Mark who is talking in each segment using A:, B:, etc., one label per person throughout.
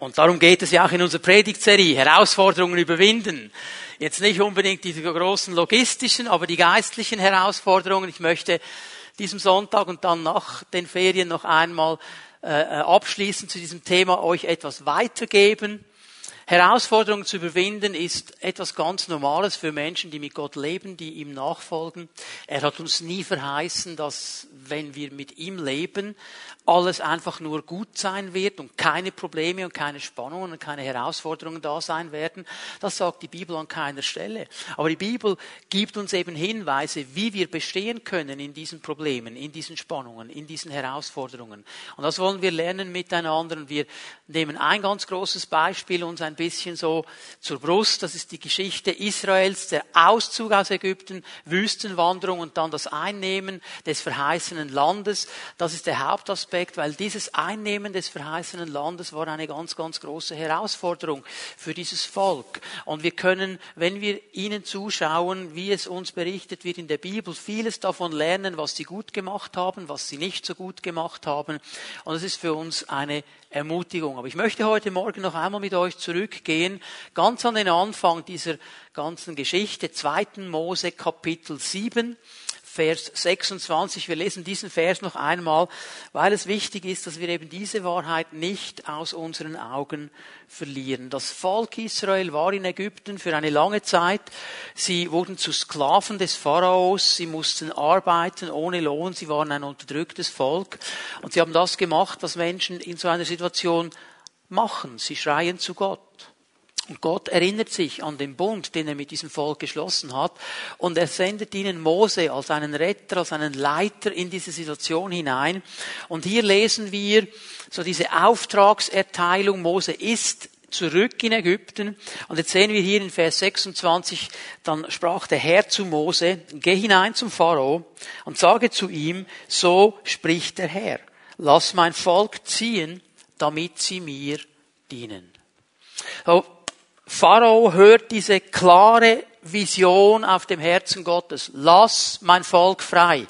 A: Und darum geht es ja auch in unserer Predigtserie, Herausforderungen überwinden. Jetzt nicht unbedingt die großen logistischen, aber die geistlichen Herausforderungen. Ich möchte diesem Sonntag und dann nach den Ferien noch einmal äh, äh abschließend zu diesem Thema euch etwas weitergeben. Herausforderungen zu überwinden ist etwas ganz Normales für Menschen, die mit Gott leben, die ihm nachfolgen. Er hat uns nie verheißen, dass wenn wir mit ihm leben, alles einfach nur gut sein wird und keine Probleme und keine Spannungen und keine Herausforderungen da sein werden. Das sagt die Bibel an keiner Stelle. Aber die Bibel gibt uns eben Hinweise, wie wir bestehen können in diesen Problemen, in diesen Spannungen, in diesen Herausforderungen. Und das wollen wir lernen miteinander. Und wir nehmen ein ganz großes Beispiel uns ein bisschen so zur Brust. Das ist die Geschichte Israels, der Auszug aus Ägypten, Wüstenwanderung und dann das Einnehmen des verheißenen Landes. Das ist der Hauptaspekt Aspekt, weil dieses Einnehmen des verheißenen Landes war eine ganz, ganz große Herausforderung für dieses Volk. Und wir können, wenn wir ihnen zuschauen, wie es uns berichtet wird in der Bibel, vieles davon lernen, was sie gut gemacht haben, was sie nicht so gut gemacht haben. Und es ist für uns eine Ermutigung. Aber ich möchte heute Morgen noch einmal mit euch zurückgehen, ganz an den Anfang dieser ganzen Geschichte, 2. Mose Kapitel 7. Vers 26. Wir lesen diesen Vers noch einmal, weil es wichtig ist, dass wir eben diese Wahrheit nicht aus unseren Augen verlieren. Das Volk Israel war in Ägypten für eine lange Zeit. Sie wurden zu Sklaven des Pharaos. Sie mussten arbeiten ohne Lohn. Sie waren ein unterdrücktes Volk. Und sie haben das gemacht, was Menschen in so einer Situation machen. Sie schreien zu Gott. Und Gott erinnert sich an den Bund, den er mit diesem Volk geschlossen hat. Und er sendet ihnen Mose als einen Retter, als einen Leiter in diese Situation hinein. Und hier lesen wir so diese Auftragserteilung. Mose ist zurück in Ägypten. Und jetzt sehen wir hier in Vers 26, dann sprach der Herr zu Mose, geh hinein zum Pharao und sage zu ihm, so spricht der Herr, lass mein Volk ziehen, damit sie mir dienen. So, Pharao hört diese klare Vision auf dem Herzen Gottes. Lass mein Volk frei.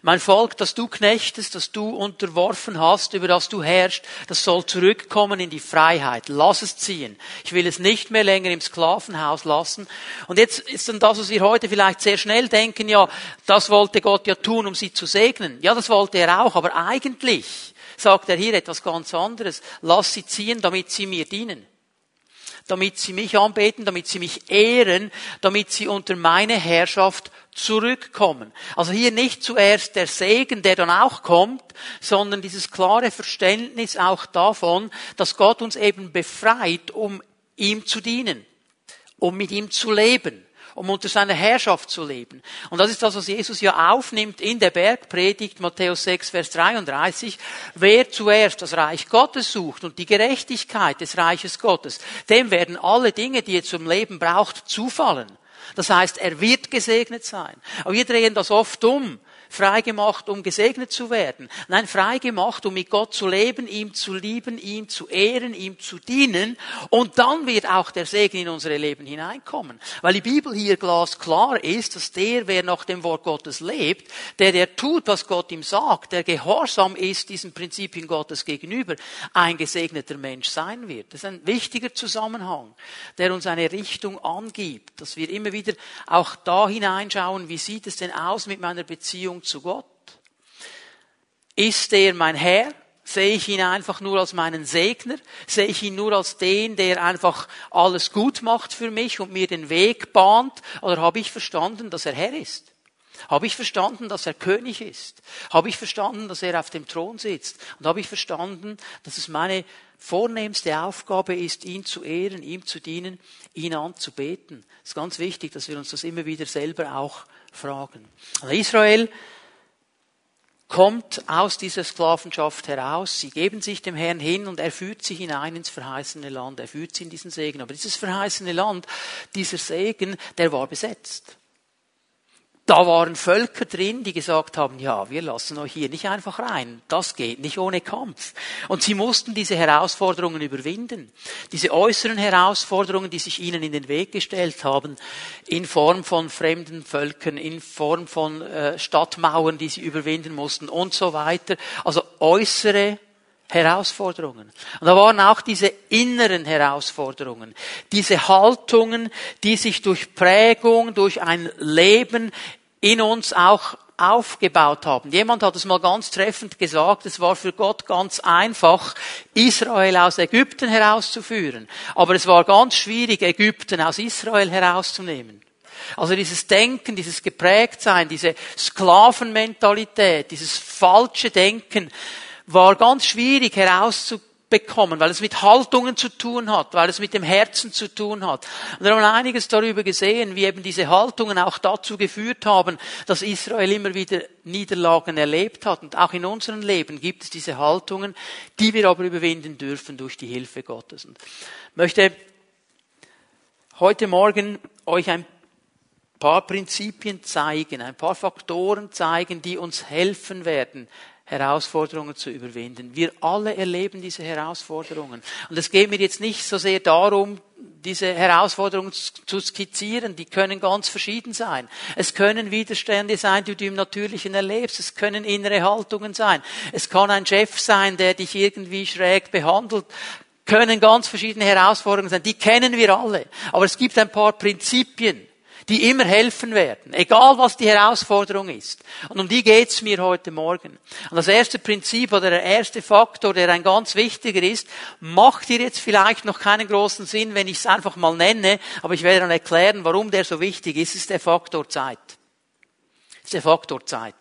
A: Mein Volk, das du knechtest, das du unterworfen hast, über das du herrschst, das soll zurückkommen in die Freiheit. Lass es ziehen. Ich will es nicht mehr länger im Sklavenhaus lassen. Und jetzt ist dann das, was wir heute vielleicht sehr schnell denken, ja, das wollte Gott ja tun, um sie zu segnen. Ja, das wollte er auch, aber eigentlich sagt er hier etwas ganz anderes. Lass sie ziehen, damit sie mir dienen damit sie mich anbeten, damit sie mich ehren, damit sie unter meine Herrschaft zurückkommen. Also hier nicht zuerst der Segen, der dann auch kommt, sondern dieses klare Verständnis auch davon, dass Gott uns eben befreit, um ihm zu dienen, um mit ihm zu leben um unter seiner Herrschaft zu leben. Und das ist das, was Jesus ja aufnimmt in der Bergpredigt, Matthäus 6, Vers 33. Wer zuerst das Reich Gottes sucht und die Gerechtigkeit des Reiches Gottes, dem werden alle Dinge, die er zum Leben braucht, zufallen. Das heißt, er wird gesegnet sein. Aber wir drehen das oft um freigemacht, um gesegnet zu werden. Nein, freigemacht, um mit Gott zu leben, ihm zu lieben, ihm zu ehren, ihm zu dienen. Und dann wird auch der Segen in unsere Leben hineinkommen. Weil die Bibel hier glasklar ist, dass der, wer nach dem Wort Gottes lebt, der, der tut, was Gott ihm sagt, der gehorsam ist diesen Prinzipien Gottes gegenüber, ein gesegneter Mensch sein wird. Das ist ein wichtiger Zusammenhang, der uns eine Richtung angibt, dass wir immer wieder auch da hineinschauen, wie sieht es denn aus mit meiner Beziehung zu Gott? Ist er mein Herr? Sehe ich ihn einfach nur als meinen Segner? Sehe ich ihn nur als den, der einfach alles gut macht für mich und mir den Weg bahnt? Oder habe ich verstanden, dass er Herr ist? Habe ich verstanden, dass er König ist? Habe ich verstanden, dass er auf dem Thron sitzt? Und habe ich verstanden, dass es meine vornehmste Aufgabe ist, ihn zu ehren, ihm zu dienen, ihn anzubeten? Es ist ganz wichtig, dass wir uns das immer wieder selber auch fragen. Also Israel kommt aus dieser Sklavenschaft heraus. Sie geben sich dem Herrn hin und er führt sie hinein ins verheißene Land. Er führt sie in diesen Segen. Aber dieses verheißene Land, dieser Segen, der war besetzt. Da waren Völker drin, die gesagt haben, ja, wir lassen euch hier nicht einfach rein. Das geht nicht ohne Kampf. Und sie mussten diese Herausforderungen überwinden. Diese äußeren Herausforderungen, die sich ihnen in den Weg gestellt haben, in Form von fremden Völkern, in Form von äh, Stadtmauern, die sie überwinden mussten und so weiter. Also äußere Herausforderungen. Und da waren auch diese inneren Herausforderungen, diese Haltungen, die sich durch Prägung, durch ein Leben in uns auch aufgebaut haben. Jemand hat es mal ganz treffend gesagt, es war für Gott ganz einfach, Israel aus Ägypten herauszuführen. Aber es war ganz schwierig, Ägypten aus Israel herauszunehmen. Also dieses Denken, dieses Geprägtsein, diese Sklavenmentalität, dieses falsche Denken war ganz schwierig herauszukriegen bekommen, weil es mit Haltungen zu tun hat, weil es mit dem Herzen zu tun hat. Und wir haben einiges darüber gesehen, wie eben diese Haltungen auch dazu geführt haben, dass Israel immer wieder Niederlagen erlebt hat. Und auch in unserem Leben gibt es diese Haltungen, die wir aber überwinden dürfen durch die Hilfe Gottes. Und ich möchte heute Morgen euch ein paar Prinzipien zeigen, ein paar Faktoren zeigen, die uns helfen werden, Herausforderungen zu überwinden. Wir alle erleben diese Herausforderungen. Und es geht mir jetzt nicht so sehr darum, diese Herausforderungen zu skizzieren, die können ganz verschieden sein. Es können Widerstände sein, die du im Natürlichen erlebst. Es können innere Haltungen sein. Es kann ein Chef sein, der dich irgendwie schräg behandelt. Können ganz verschiedene Herausforderungen sein. Die kennen wir alle. Aber es gibt ein paar Prinzipien, die immer helfen werden, egal was die Herausforderung ist. Und um die geht's mir heute Morgen. Und das erste Prinzip oder der erste Faktor, der ein ganz wichtiger ist, macht dir jetzt vielleicht noch keinen großen Sinn, wenn ich es einfach mal nenne, aber ich werde dann erklären, warum der so wichtig ist, ist der Faktor Zeit. ist der Faktor Zeit.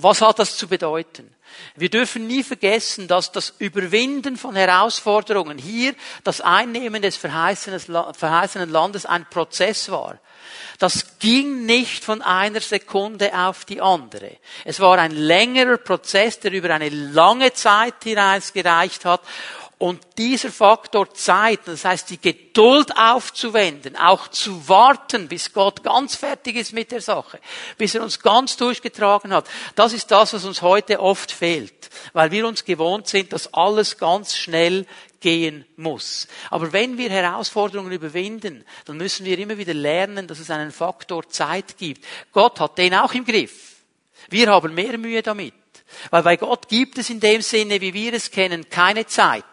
A: Was hat das zu bedeuten? Wir dürfen nie vergessen, dass das Überwinden von Herausforderungen hier, das Einnehmen des verheißenen Landes ein Prozess war. Das ging nicht von einer Sekunde auf die andere. Es war ein längerer Prozess, der über eine lange Zeit hinaus gereicht hat und dieser Faktor Zeit, das heißt die Geduld aufzuwenden, auch zu warten, bis Gott ganz fertig ist mit der Sache, bis er uns ganz durchgetragen hat, das ist das, was uns heute oft fehlt, weil wir uns gewohnt sind, dass alles ganz schnell gehen muss. Aber wenn wir Herausforderungen überwinden, dann müssen wir immer wieder lernen, dass es einen Faktor Zeit gibt. Gott hat den auch im Griff. Wir haben mehr Mühe damit. Weil bei Gott gibt es in dem Sinne, wie wir es kennen, keine Zeit.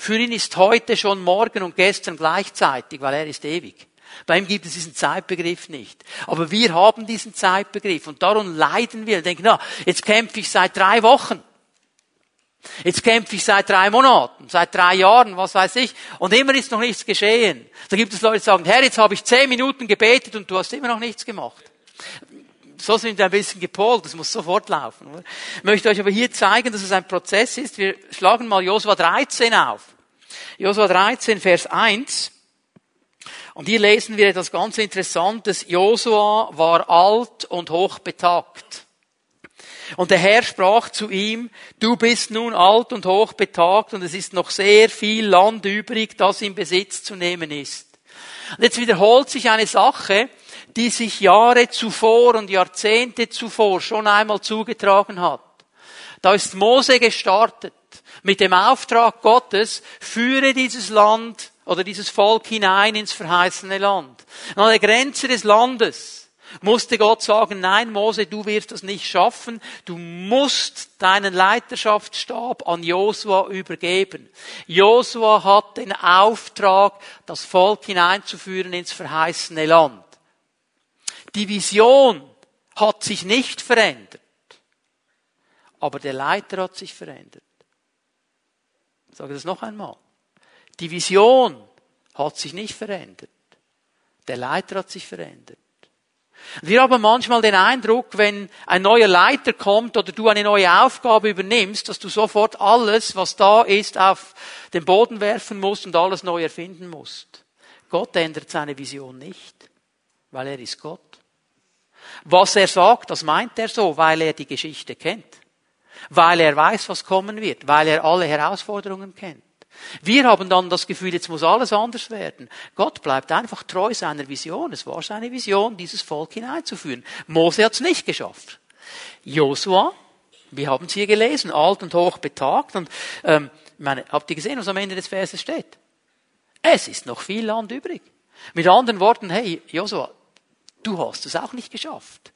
A: Für ihn ist heute schon morgen und gestern gleichzeitig, weil er ist ewig. Bei ihm gibt es diesen Zeitbegriff nicht. Aber wir haben diesen Zeitbegriff und darum leiden wir denken, na, jetzt kämpfe ich seit drei Wochen. Jetzt kämpfe ich seit drei Monaten, seit drei Jahren, was weiß ich, und immer ist noch nichts geschehen. Da gibt es Leute, die sagen, Herr, jetzt habe ich zehn Minuten gebetet und du hast immer noch nichts gemacht. So sind wir ein bisschen gepolt, das muss sofort laufen. Ich möchte euch aber hier zeigen, dass es ein Prozess ist. Wir schlagen mal Josua 13 auf. Josua 13, Vers 1. Und hier lesen wir etwas ganz Interessantes. Josua war alt und hochbetagt. Und der Herr sprach zu ihm, du bist nun alt und hochbetagt und es ist noch sehr viel Land übrig, das in Besitz zu nehmen ist. Und jetzt wiederholt sich eine Sache, die sich Jahre zuvor und Jahrzehnte zuvor schon einmal zugetragen hat. Da ist Mose gestartet mit dem Auftrag Gottes, führe dieses Land oder dieses Volk hinein ins verheißene Land. Und an der Grenze des Landes musste Gott sagen, nein, Mose, du wirst das nicht schaffen. Du musst deinen Leiterschaftsstab an Josua übergeben. Josua hat den Auftrag, das Volk hineinzuführen ins verheißene Land. Die Vision hat sich nicht verändert, aber der Leiter hat sich verändert. Ich sage das noch einmal. Die Vision hat sich nicht verändert. Der Leiter hat sich verändert. Wir haben manchmal den Eindruck, wenn ein neuer Leiter kommt oder du eine neue Aufgabe übernimmst, dass du sofort alles, was da ist, auf den Boden werfen musst und alles neu erfinden musst. Gott ändert seine Vision nicht, weil er ist Gott. Was er sagt, das meint er so, weil er die Geschichte kennt. Weil er weiß, was kommen wird. Weil er alle Herausforderungen kennt. Wir haben dann das Gefühl, jetzt muss alles anders werden. Gott bleibt einfach treu seiner Vision. Es war seine Vision, dieses Volk hineinzuführen. Mose hat es nicht geschafft. Josua, wir haben es hier gelesen, alt und hoch betagt. Und ähm, meine, habt ihr gesehen, was am Ende des Verses steht? Es ist noch viel Land übrig. Mit anderen Worten, hey, Josua, du hast es auch nicht geschafft.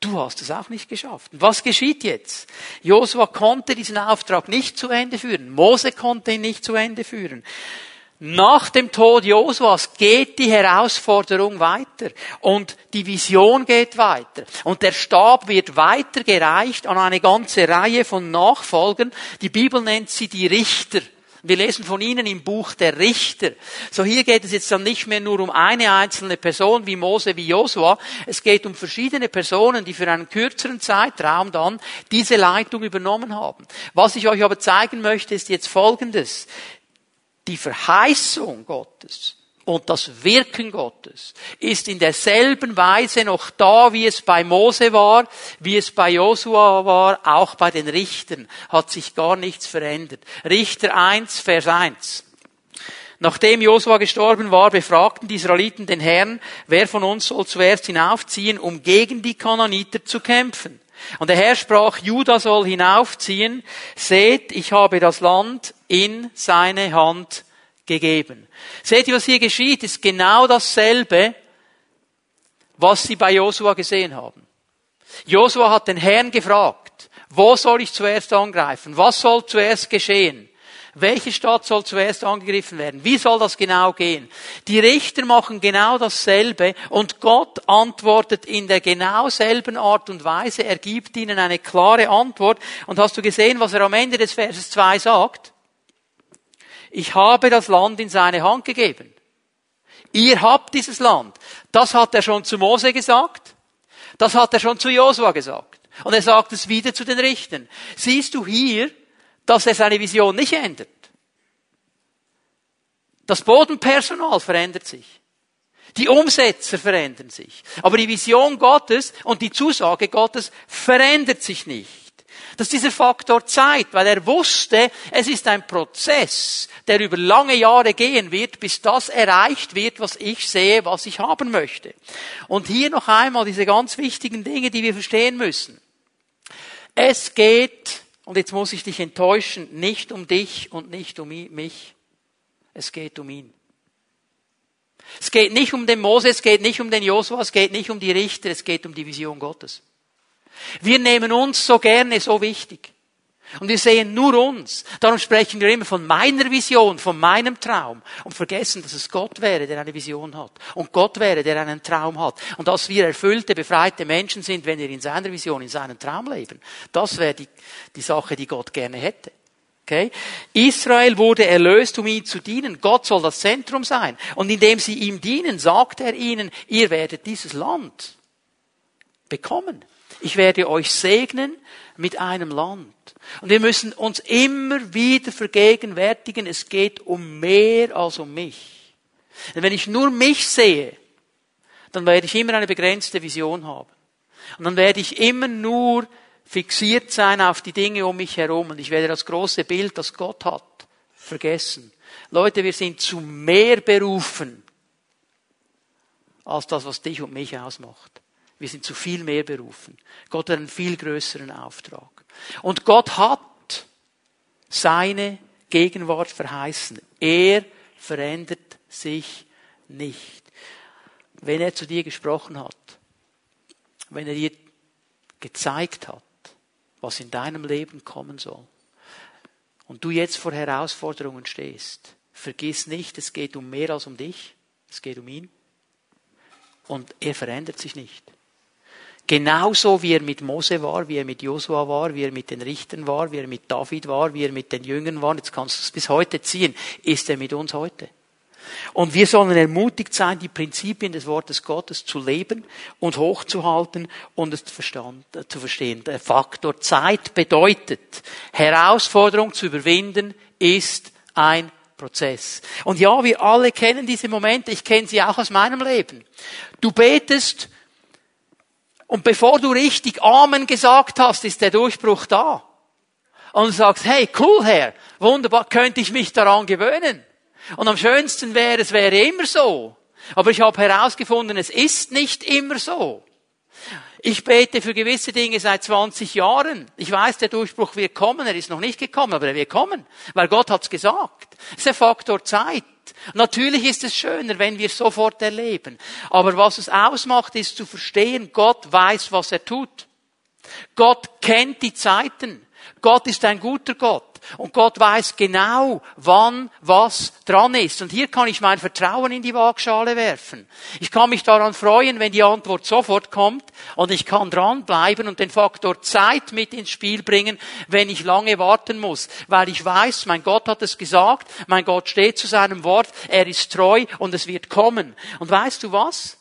A: Du hast es auch nicht geschafft. Was geschieht jetzt? Josua konnte diesen Auftrag nicht zu Ende führen. Mose konnte ihn nicht zu Ende führen. Nach dem Tod Josuas geht die Herausforderung weiter und die Vision geht weiter und der Stab wird weitergereicht an eine ganze Reihe von Nachfolgern. Die Bibel nennt sie die Richter. Wir lesen von ihnen im Buch der Richter. So hier geht es jetzt dann nicht mehr nur um eine einzelne Person wie Mose, wie Josua. Es geht um verschiedene Personen, die für einen kürzeren Zeitraum dann diese Leitung übernommen haben. Was ich euch aber zeigen möchte, ist jetzt Folgendes. Die Verheißung Gottes und das Wirken Gottes ist in derselben Weise noch da, wie es bei Mose war, wie es bei Josua war, auch bei den Richtern hat sich gar nichts verändert. Richter 1, Vers 1. Nachdem Josua gestorben war, befragten die Israeliten den Herrn, wer von uns soll zuerst hinaufziehen, um gegen die Kananiter zu kämpfen. Und der Herr sprach, Judah soll hinaufziehen, seht, ich habe das Land in seine Hand gegeben. Seht ihr, was hier geschieht, ist genau dasselbe, was sie bei Josua gesehen haben. Josua hat den Herrn gefragt, wo soll ich zuerst angreifen? Was soll zuerst geschehen? Welche Stadt soll zuerst angegriffen werden? Wie soll das genau gehen? Die Richter machen genau dasselbe und Gott antwortet in der genau selben Art und Weise. Er gibt ihnen eine klare Antwort. Und hast du gesehen, was er am Ende des Verses 2 sagt? Ich habe das Land in seine Hand gegeben. Ihr habt dieses Land. Das hat er schon zu Mose gesagt. Das hat er schon zu Josua gesagt. Und er sagt es wieder zu den Richtern. Siehst du hier, dass er seine Vision nicht ändert? Das Bodenpersonal verändert sich. Die Umsetzer verändern sich. Aber die Vision Gottes und die Zusage Gottes verändert sich nicht. Das ist dieser Faktor Zeit, weil er wusste, es ist ein Prozess, der über lange Jahre gehen wird, bis das erreicht wird, was ich sehe, was ich haben möchte. Und hier noch einmal diese ganz wichtigen Dinge, die wir verstehen müssen. Es geht, und jetzt muss ich dich enttäuschen, nicht um dich und nicht um mich. Es geht um ihn. Es geht nicht um den Mose, es geht nicht um den Josua, es geht nicht um die Richter, es geht um die Vision Gottes. Wir nehmen uns so gerne so wichtig. Und wir sehen nur uns. Darum sprechen wir immer von meiner Vision, von meinem Traum und vergessen, dass es Gott wäre, der eine Vision hat. Und Gott wäre, der einen Traum hat. Und dass wir erfüllte, befreite Menschen sind, wenn wir in seiner Vision, in seinem Traum leben. Das wäre die, die Sache, die Gott gerne hätte. Okay? Israel wurde erlöst, um ihm zu dienen. Gott soll das Zentrum sein. Und indem sie ihm dienen, sagt er ihnen, ihr werdet dieses Land bekommen. Ich werde euch segnen mit einem Land. Und wir müssen uns immer wieder vergegenwärtigen, es geht um mehr als um mich. Denn wenn ich nur mich sehe, dann werde ich immer eine begrenzte Vision haben. Und dann werde ich immer nur fixiert sein auf die Dinge um mich herum und ich werde das große Bild, das Gott hat, vergessen. Leute, wir sind zu mehr berufen als das, was dich und mich ausmacht. Wir sind zu viel mehr berufen. Gott hat einen viel größeren Auftrag. Und Gott hat seine Gegenwart verheißen. Er verändert sich nicht. Wenn er zu dir gesprochen hat, wenn er dir gezeigt hat, was in deinem Leben kommen soll, und du jetzt vor Herausforderungen stehst, vergiss nicht, es geht um mehr als um dich, es geht um ihn. Und er verändert sich nicht. Genauso wie er mit Mose war, wie er mit Josua war, wie er mit den Richtern war, wie er mit David war, wie er mit den Jüngern war, jetzt kannst du es bis heute ziehen, ist er mit uns heute. Und wir sollen ermutigt sein, die Prinzipien des Wortes Gottes zu leben und hochzuhalten und es zu verstehen. Der Faktor Zeit bedeutet, Herausforderung zu überwinden ist ein Prozess. Und ja, wir alle kennen diese Momente, ich kenne sie auch aus meinem Leben. Du betest und bevor du richtig Amen gesagt hast, ist der Durchbruch da. Und du sagst, hey, cool, Herr, wunderbar, könnte ich mich daran gewöhnen. Und am schönsten wäre, es wäre immer so. Aber ich habe herausgefunden, es ist nicht immer so. Ich bete für gewisse Dinge seit 20 Jahren. Ich weiß, der Durchbruch wird kommen. Er ist noch nicht gekommen, aber er wird kommen. Weil Gott hat's gesagt. Das ist der Faktor Zeit. Natürlich ist es schöner, wenn wir sofort erleben. Aber was es ausmacht, ist zu verstehen, Gott weiß, was er tut. Gott kennt die Zeiten. Gott ist ein guter Gott. Und Gott weiß genau, wann was dran ist. Und hier kann ich mein Vertrauen in die Waagschale werfen. Ich kann mich daran freuen, wenn die Antwort sofort kommt und ich kann dranbleiben und den Faktor Zeit mit ins Spiel bringen, wenn ich lange warten muss. Weil ich weiß, mein Gott hat es gesagt, mein Gott steht zu seinem Wort, er ist treu und es wird kommen. Und weißt du was?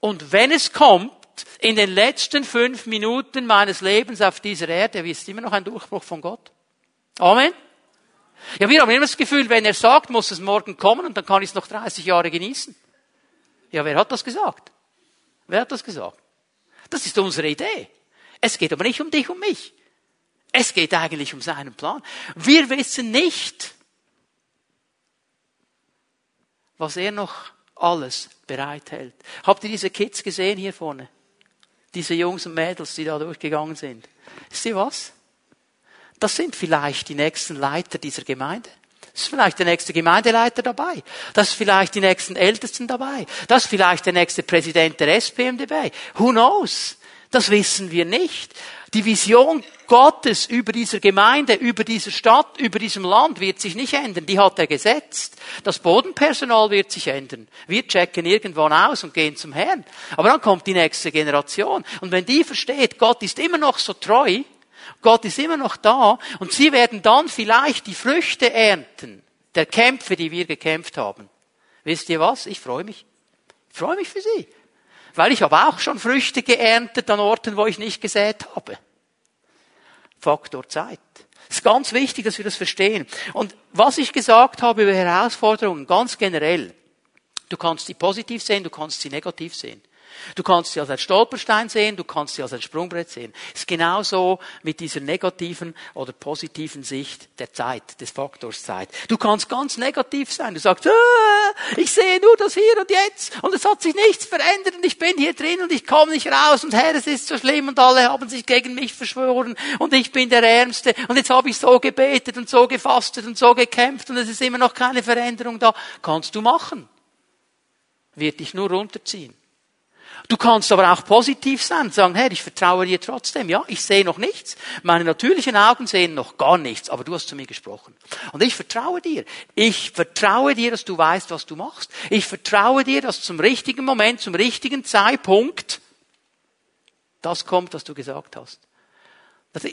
A: Und wenn es kommt, in den letzten fünf Minuten meines Lebens auf dieser Erde, ist immer noch ein Durchbruch von Gott. Amen. Ja, wir haben immer das Gefühl, wenn er sagt, muss es morgen kommen und dann kann ich es noch 30 Jahre genießen. Ja, wer hat das gesagt? Wer hat das gesagt? Das ist unsere Idee. Es geht aber nicht um dich, um mich. Es geht eigentlich um seinen Plan. Wir wissen nicht, was er noch alles bereithält. Habt ihr diese Kids gesehen hier vorne? Diese Jungs und Mädels, die da durchgegangen sind. Ihr was? Das sind vielleicht die nächsten Leiter dieser Gemeinde. Das ist vielleicht der nächste Gemeindeleiter dabei. Das ist vielleicht die nächsten Ältesten dabei. Das ist vielleicht der nächste Präsident der SPM dabei. Who knows? Das wissen wir nicht. Die Vision Gottes über dieser Gemeinde, über dieser Stadt, über diesem Land wird sich nicht ändern. Die hat er gesetzt. Das Bodenpersonal wird sich ändern. Wir checken irgendwann aus und gehen zum Herrn. Aber dann kommt die nächste Generation. Und wenn die versteht, Gott ist immer noch so treu, Gott ist immer noch da und sie werden dann vielleicht die Früchte ernten der Kämpfe, die wir gekämpft haben. Wisst ihr was? Ich freue mich. Ich freue mich für sie. Weil ich habe auch schon Früchte geerntet an Orten, wo ich nicht gesät habe. Faktor Zeit. Es ist ganz wichtig, dass wir das verstehen. Und was ich gesagt habe über Herausforderungen, ganz generell, du kannst sie positiv sehen, du kannst sie negativ sehen. Du kannst sie als ein Stolperstein sehen, du kannst sie als ein Sprungbrett sehen. Es ist genauso mit dieser negativen oder positiven Sicht der Zeit, des Faktors Zeit. Du kannst ganz negativ sein. Du sagst, ah, ich sehe nur das hier und jetzt und es hat sich nichts verändert und ich bin hier drin und ich komme nicht raus und Herr, es ist so schlimm und alle haben sich gegen mich verschworen und ich bin der Ärmste und jetzt habe ich so gebetet und so gefastet und so gekämpft und es ist immer noch keine Veränderung da. Kannst du machen. Wird dich nur runterziehen. Du kannst aber auch positiv sein und sagen, Herr, ich vertraue dir trotzdem. Ja, ich sehe noch nichts. Meine natürlichen Augen sehen noch gar nichts, aber du hast zu mir gesprochen. Und ich vertraue dir. Ich vertraue dir, dass du weißt, was du machst. Ich vertraue dir, dass zum richtigen Moment, zum richtigen Zeitpunkt das kommt, was du gesagt hast. Also,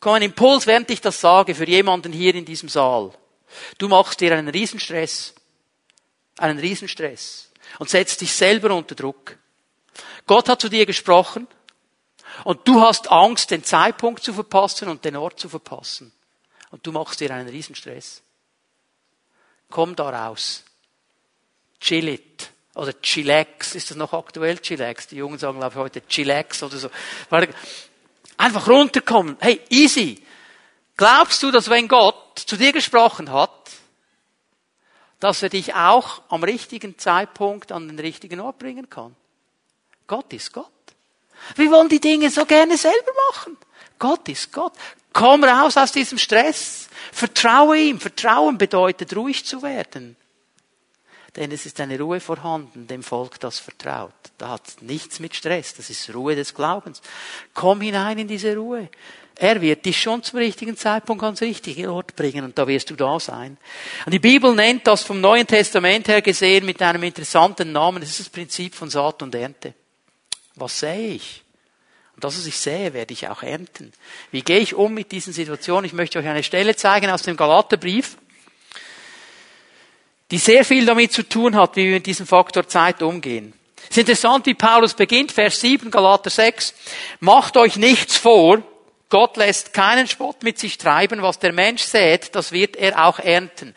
A: komm ein Impuls, während ich das sage, für jemanden hier in diesem Saal. Du machst dir einen Riesenstress. Einen Riesenstress und setzt dich selber unter Druck. Gott hat zu dir gesprochen und du hast Angst, den Zeitpunkt zu verpassen und den Ort zu verpassen. Und du machst dir einen Riesenstress. Komm da raus. Chill it. Oder chillax. Ist das noch aktuell? Chillax. Die Jungen sagen, glaube ich, heute chillax oder so. Einfach runterkommen. Hey, easy. Glaubst du, dass wenn Gott zu dir gesprochen hat, dass er dich auch am richtigen Zeitpunkt an den richtigen Ort bringen kann. Gott ist Gott. Wir wollen die Dinge so gerne selber machen. Gott ist Gott. Komm raus aus diesem Stress. Vertraue ihm. Vertrauen bedeutet ruhig zu werden. Denn es ist eine Ruhe vorhanden, dem Volk, das vertraut. Da hat nichts mit Stress. Das ist Ruhe des Glaubens. Komm hinein in diese Ruhe. Er wird dich schon zum richtigen Zeitpunkt ans richtige Ort bringen und da wirst du da sein. Und die Bibel nennt das vom Neuen Testament her gesehen mit einem interessanten Namen. Das ist das Prinzip von Saat und Ernte. Was sähe ich? Und das, was ich sähe, werde ich auch ernten. Wie gehe ich um mit diesen Situationen? Ich möchte euch eine Stelle zeigen aus dem Galaterbrief, die sehr viel damit zu tun hat, wie wir mit diesem Faktor Zeit umgehen. Es ist interessant, wie Paulus beginnt, Vers 7, Galater 6. Macht euch nichts vor, Gott lässt keinen Spott mit sich treiben. Was der Mensch sät, das wird er auch ernten.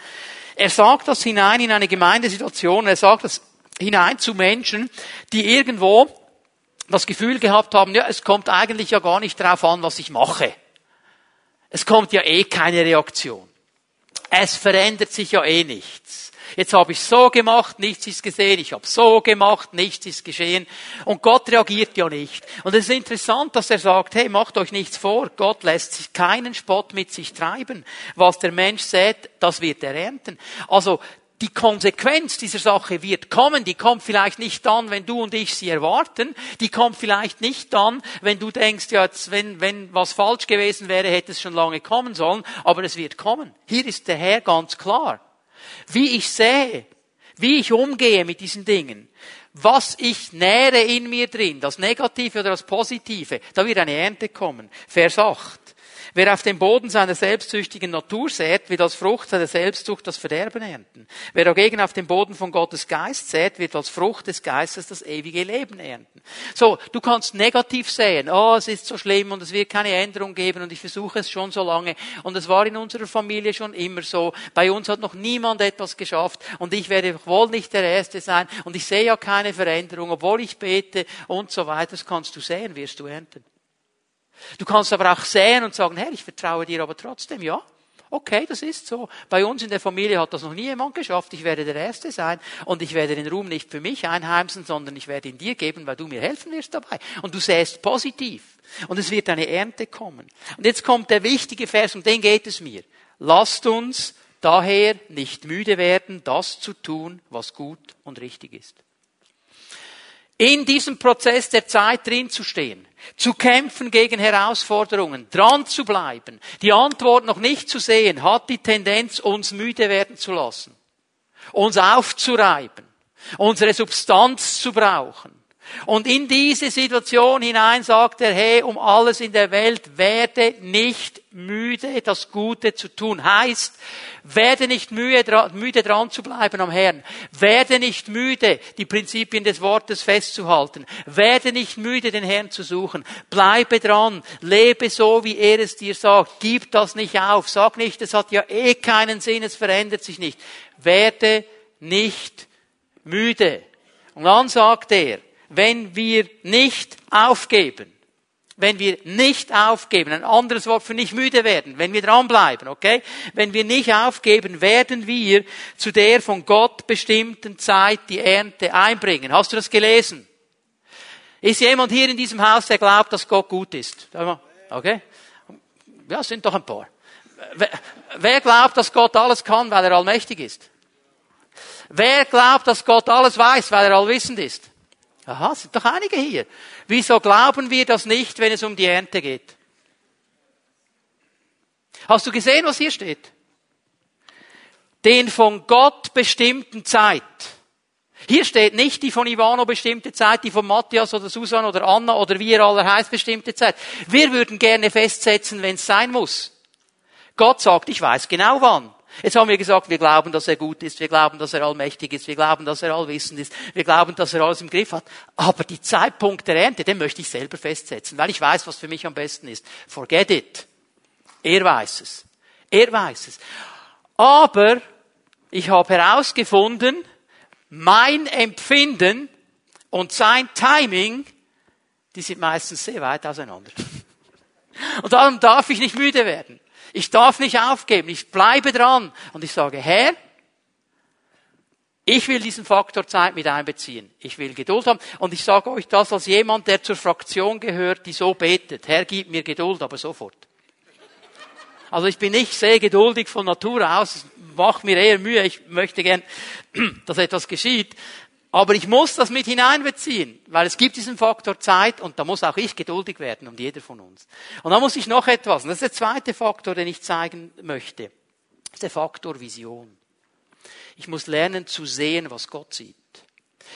A: Er sagt das hinein in eine Gemeindesituation. Er sagt das hinein zu Menschen, die irgendwo das Gefühl gehabt haben, ja, es kommt eigentlich ja gar nicht darauf an, was ich mache. Es kommt ja eh keine Reaktion. Es verändert sich ja eh nichts. Jetzt habe ich so gemacht, nichts ist gesehen. Ich habe so gemacht, nichts ist geschehen. Und Gott reagiert ja nicht. Und es ist interessant, dass er sagt, hey, macht euch nichts vor. Gott lässt sich keinen Spott mit sich treiben. Was der Mensch sät, das wird er ernten. Also, die Konsequenz dieser Sache wird kommen. Die kommt vielleicht nicht dann, wenn du und ich sie erwarten. Die kommt vielleicht nicht dann, wenn du denkst, ja, jetzt, wenn, wenn was falsch gewesen wäre, hätte es schon lange kommen sollen. Aber es wird kommen. Hier ist der Herr ganz klar. Wie ich sehe, wie ich umgehe mit diesen Dingen, was ich nähere in mir drin, das Negative oder das Positive, da wird eine Ernte kommen. Vers 8. Wer auf dem Boden seiner selbstsüchtigen Natur sät, wird als Frucht seiner Selbstsucht das Verderben ernten. Wer dagegen auf dem Boden von Gottes Geist sät, wird als Frucht des Geistes das ewige Leben ernten. So, du kannst negativ sehen, oh, es ist so schlimm und es wird keine Änderung geben und ich versuche es schon so lange und es war in unserer Familie schon immer so. Bei uns hat noch niemand etwas geschafft und ich werde wohl nicht der Erste sein und ich sehe ja keine Veränderung, obwohl ich bete und so weiter. Das kannst du sehen, wirst du ernten. Du kannst aber auch sehen und sagen, Herr, ich vertraue dir aber trotzdem, ja. Okay, das ist so. Bei uns in der Familie hat das noch nie jemand geschafft. Ich werde der Erste sein und ich werde den Ruhm nicht für mich einheimsen, sondern ich werde ihn dir geben, weil du mir helfen wirst dabei. Und du sähst positiv. Und es wird eine Ernte kommen. Und jetzt kommt der wichtige Vers, um den geht es mir. Lasst uns daher nicht müde werden, das zu tun, was gut und richtig ist in diesem Prozess der Zeit drin zu stehen, zu kämpfen gegen Herausforderungen, dran zu bleiben, die Antwort noch nicht zu sehen, hat die Tendenz, uns müde werden zu lassen, uns aufzureiben, unsere Substanz zu brauchen. Und in diese Situation hinein sagt er, hey, um alles in der Welt werde nicht müde, das Gute zu tun. Heißt, werde nicht müde, müde dran zu bleiben am Herrn. Werde nicht müde, die Prinzipien des Wortes festzuhalten. Werde nicht müde, den Herrn zu suchen. Bleibe dran. Lebe so, wie er es dir sagt. Gib das nicht auf. Sag nicht, es hat ja eh keinen Sinn, es verändert sich nicht. Werde nicht müde. Und dann sagt er, wenn wir nicht aufgeben, wenn wir nicht aufgeben, ein anderes Wort für nicht müde werden, wenn wir dranbleiben, okay? Wenn wir nicht aufgeben, werden wir zu der von Gott bestimmten Zeit die Ernte einbringen. Hast du das gelesen? Ist jemand hier in diesem Haus, der glaubt, dass Gott gut ist? Okay? Ja, sind doch ein paar. Wer glaubt, dass Gott alles kann, weil er allmächtig ist? Wer glaubt, dass Gott alles weiß, weil er allwissend ist? Aha, sind doch einige hier. Wieso glauben wir das nicht, wenn es um die Ernte geht? Hast du gesehen, was hier steht? Den von Gott bestimmten Zeit. Hier steht nicht die von Ivano bestimmte Zeit, die von Matthias oder Susan oder Anna oder wie ihr aller heißt bestimmte Zeit. Wir würden gerne festsetzen, wenn es sein muss. Gott sagt, ich weiß genau wann. Jetzt haben wir gesagt, wir glauben, dass er gut ist, wir glauben, dass er allmächtig ist, wir glauben, dass er allwissend ist, wir glauben, dass er alles im Griff hat. Aber die Zeitpunkt der Ernte, den möchte ich selber festsetzen, weil ich weiß, was für mich am besten ist. Forget it. Er weiß es. Er weiß es. Aber ich habe herausgefunden, mein Empfinden und sein Timing, die sind meistens sehr weit auseinander. Und darum darf ich nicht müde werden. Ich darf nicht aufgeben. Ich bleibe dran. Und ich sage, Herr, ich will diesen Faktor Zeit mit einbeziehen. Ich will Geduld haben. Und ich sage euch das als jemand, der zur Fraktion gehört, die so betet. Herr, gib mir Geduld, aber sofort. Also ich bin nicht sehr geduldig von Natur aus. Macht mir eher Mühe. Ich möchte gern, dass etwas geschieht. Aber ich muss das mit hineinbeziehen, weil es gibt diesen Faktor Zeit und da muss auch ich geduldig werden und jeder von uns. Und da muss ich noch etwas, und das ist der zweite Faktor, den ich zeigen möchte. Das ist der Faktor Vision. Ich muss lernen zu sehen, was Gott sieht.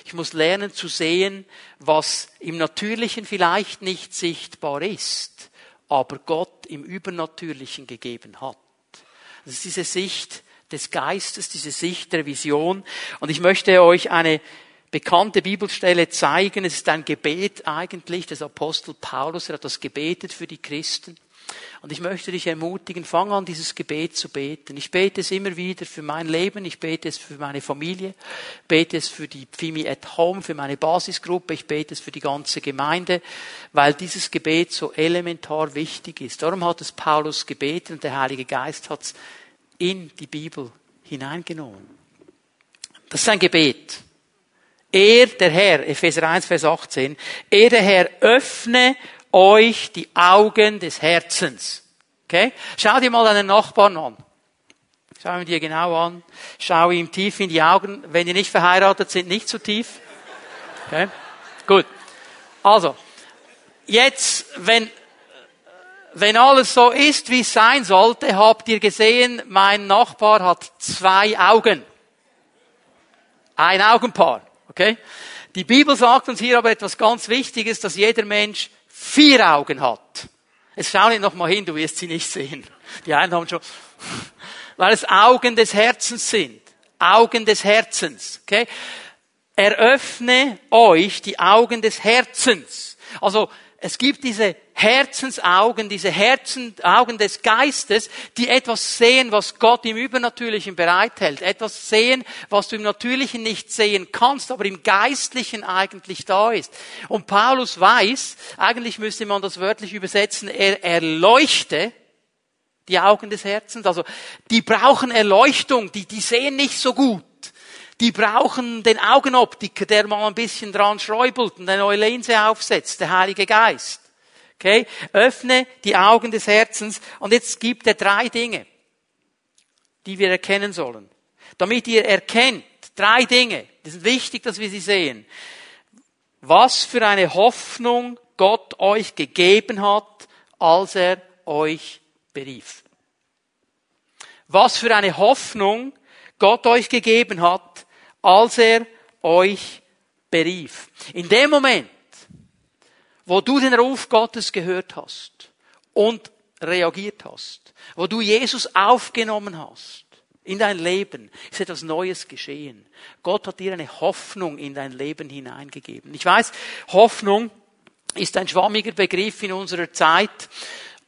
A: Ich muss lernen zu sehen, was im Natürlichen vielleicht nicht sichtbar ist, aber Gott im Übernatürlichen gegeben hat. Das ist diese Sicht des Geistes, diese Sicht der Vision. Und ich möchte euch eine bekannte Bibelstelle zeigen. Es ist ein Gebet eigentlich des Apostel Paulus. Er hat das gebetet für die Christen. Und ich möchte dich ermutigen, fang an, dieses Gebet zu beten. Ich bete es immer wieder für mein Leben, ich bete es für meine Familie, bete es für die Fimi at Home, für meine Basisgruppe, ich bete es für die ganze Gemeinde, weil dieses Gebet so elementar wichtig ist. Darum hat es Paulus gebeten und der Heilige Geist hat es in die Bibel hineingenommen. Das ist ein Gebet. Er, der Herr, Epheser 1, Vers 18, er, der Herr, öffne euch die Augen des Herzens. Okay? Schau dir mal deinen Nachbarn an. Schau ihn dir genau an. Schau ihm tief in die Augen. Wenn ihr nicht verheiratet sind, nicht zu tief. Okay? Gut. Also, jetzt, wenn, wenn alles so ist, wie es sein sollte, habt ihr gesehen, mein Nachbar hat zwei Augen. Ein Augenpaar. Okay? Die Bibel sagt uns hier aber etwas ganz Wichtiges, dass jeder Mensch vier Augen hat. Jetzt schau nicht nochmal hin, du wirst sie nicht sehen. Die einen haben schon, weil es Augen des Herzens sind. Augen des Herzens. Okay? Eröffne euch die Augen des Herzens. Also, es gibt diese Herzensaugen, diese Herzenaugen des Geistes, die etwas sehen, was Gott im Übernatürlichen bereithält. Etwas sehen, was du im Natürlichen nicht sehen kannst, aber im Geistlichen eigentlich da ist. Und Paulus weiß, eigentlich müsste man das wörtlich übersetzen, er erleuchte die Augen des Herzens. Also, die brauchen Erleuchtung, die, die sehen nicht so gut. Die brauchen den Augenoptiker, der mal ein bisschen dran schräubelt und eine neue Linse aufsetzt, der Heilige Geist. Okay? Öffne die Augen des Herzens. Und jetzt gibt er drei Dinge, die wir erkennen sollen. Damit ihr erkennt, drei Dinge, das ist wichtig, dass wir sie sehen. Was für eine Hoffnung Gott euch gegeben hat, als er euch berief. Was für eine Hoffnung Gott euch gegeben hat, als er euch berief. In dem Moment, wo du den Ruf Gottes gehört hast und reagiert hast, wo du Jesus aufgenommen hast in dein Leben, ist etwas Neues geschehen. Gott hat dir eine Hoffnung in dein Leben hineingegeben. Ich weiß, Hoffnung ist ein schwammiger Begriff in unserer Zeit.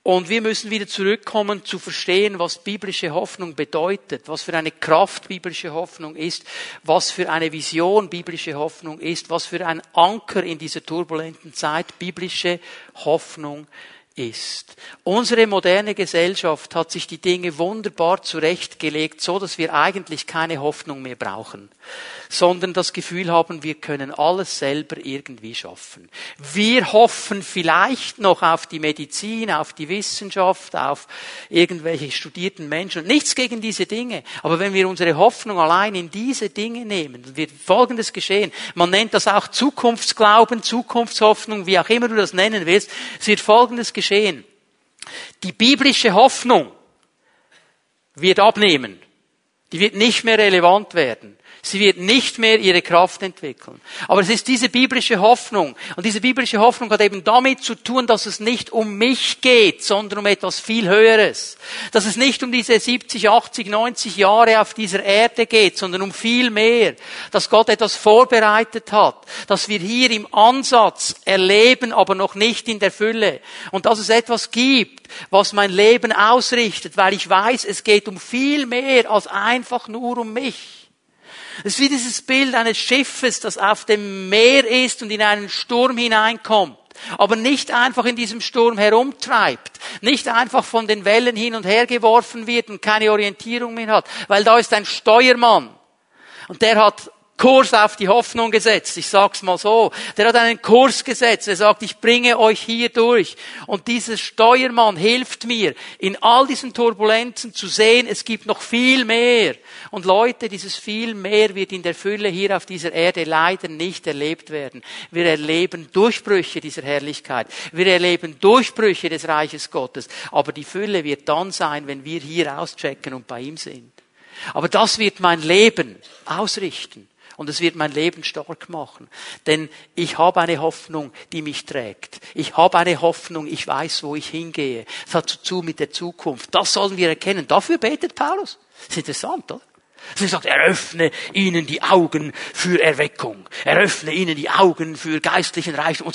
A: Und wir müssen wieder zurückkommen zu verstehen, was biblische Hoffnung bedeutet, was für eine Kraft biblische Hoffnung ist, was für eine Vision biblische Hoffnung ist, was für ein Anker in dieser turbulenten Zeit biblische Hoffnung ist. Unsere moderne Gesellschaft hat sich die Dinge wunderbar zurechtgelegt, so dass wir eigentlich keine Hoffnung mehr brauchen, sondern das Gefühl haben, wir können alles selber irgendwie schaffen. Wir hoffen vielleicht noch auf die Medizin, auf die Wissenschaft, auf irgendwelche studierten Menschen. Nichts gegen diese Dinge. Aber wenn wir unsere Hoffnung allein in diese Dinge nehmen, wird Folgendes geschehen. Man nennt das auch Zukunftsglauben, Zukunftshoffnung, wie auch immer du das nennen willst. Es wird Folgendes geschehen. Die biblische Hoffnung wird abnehmen. Die wird nicht mehr relevant werden. Sie wird nicht mehr ihre Kraft entwickeln. Aber es ist diese biblische Hoffnung. Und diese biblische Hoffnung hat eben damit zu tun, dass es nicht um mich geht, sondern um etwas viel Höheres. Dass es nicht um diese 70, 80, 90 Jahre auf dieser Erde geht, sondern um viel mehr. Dass Gott etwas vorbereitet hat. Dass wir hier im Ansatz erleben, aber noch nicht in der Fülle. Und dass es etwas gibt, was mein Leben ausrichtet, weil ich weiß, es geht um viel mehr als einfach nur um mich. Es ist wie dieses Bild eines Schiffes, das auf dem Meer ist und in einen Sturm hineinkommt aber nicht einfach in diesem Sturm herumtreibt, nicht einfach von den Wellen hin und her geworfen wird und keine Orientierung mehr hat, weil da ist ein Steuermann und der hat Kurs auf die Hoffnung gesetzt. Ich sag's mal so. Der hat einen Kurs gesetzt. Er sagt, ich bringe euch hier durch. Und dieser Steuermann hilft mir, in all diesen Turbulenzen zu sehen, es gibt noch viel mehr. Und Leute, dieses viel mehr wird in der Fülle hier auf dieser Erde leider nicht erlebt werden. Wir erleben Durchbrüche dieser Herrlichkeit. Wir erleben Durchbrüche des Reiches Gottes. Aber die Fülle wird dann sein, wenn wir hier auschecken und bei ihm sind. Aber das wird mein Leben ausrichten. Und es wird mein Leben stark machen. Denn ich habe eine Hoffnung, die mich trägt. Ich habe eine Hoffnung, ich weiß, wo ich hingehe. Es hat zu tun mit der Zukunft. Das sollen wir erkennen. Dafür betet Paulus. Das ist interessant, oder? Sie sagt, eröffne ihnen die Augen für Erweckung. Eröffne ihnen die Augen für geistlichen Reichtum.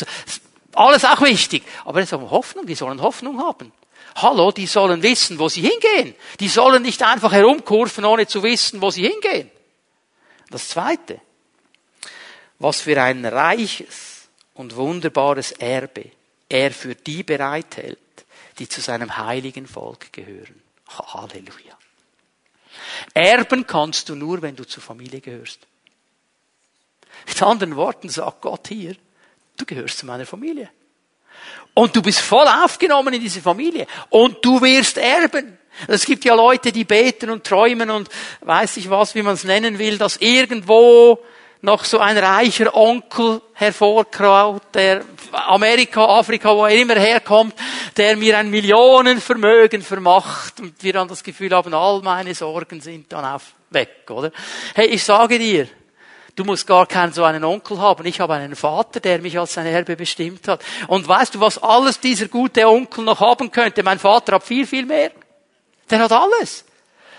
A: Alles auch wichtig. Aber es ist Hoffnung, die sollen Hoffnung haben. Hallo, die sollen wissen, wo sie hingehen. Die sollen nicht einfach herumkurven, ohne zu wissen, wo sie hingehen. Das Zweite, was für ein reiches und wunderbares Erbe er für die bereithält, die zu seinem heiligen Volk gehören. Halleluja. Erben kannst du nur, wenn du zur Familie gehörst. Mit anderen Worten sagt Gott hier, du gehörst zu meiner Familie. Und du bist voll aufgenommen in diese Familie. Und du wirst erben. Es gibt ja Leute, die beten und träumen und weiß ich was, wie man es nennen will, dass irgendwo noch so ein reicher Onkel hervorkraut, der Amerika, Afrika, wo er immer herkommt, der mir ein Millionenvermögen vermacht und wir dann das Gefühl haben, all meine Sorgen sind dann auf weg, oder? Hey, ich sage dir, Du musst gar keinen so einen Onkel haben. Ich habe einen Vater, der mich als sein Erbe bestimmt hat. Und weißt du, was alles dieser gute Onkel noch haben könnte? Mein Vater hat viel, viel mehr. Der hat alles.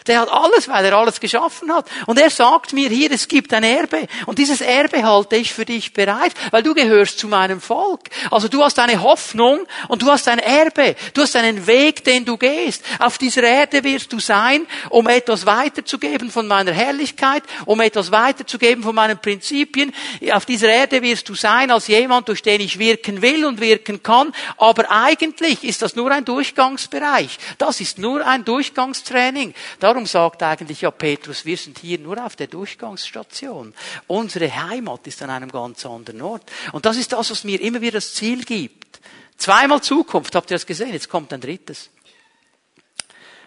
A: Der hat alles, weil er alles geschaffen hat. Und er sagt mir hier, es gibt ein Erbe. Und dieses Erbe halte ich für dich bereit, weil du gehörst zu meinem Volk. Also du hast eine Hoffnung und du hast ein Erbe. Du hast einen Weg, den du gehst. Auf dieser Erde wirst du sein, um etwas weiterzugeben von meiner Herrlichkeit, um etwas weiterzugeben von meinen Prinzipien. Auf dieser Erde wirst du sein als jemand, durch den ich wirken will und wirken kann. Aber eigentlich ist das nur ein Durchgangsbereich. Das ist nur ein Durchgangstraining. Darum Darum sagt eigentlich ja Petrus, wir sind hier nur auf der Durchgangsstation. Unsere Heimat ist an einem ganz anderen Ort. Und das ist das, was mir immer wieder das Ziel gibt. Zweimal Zukunft, habt ihr das gesehen? Jetzt kommt ein drittes.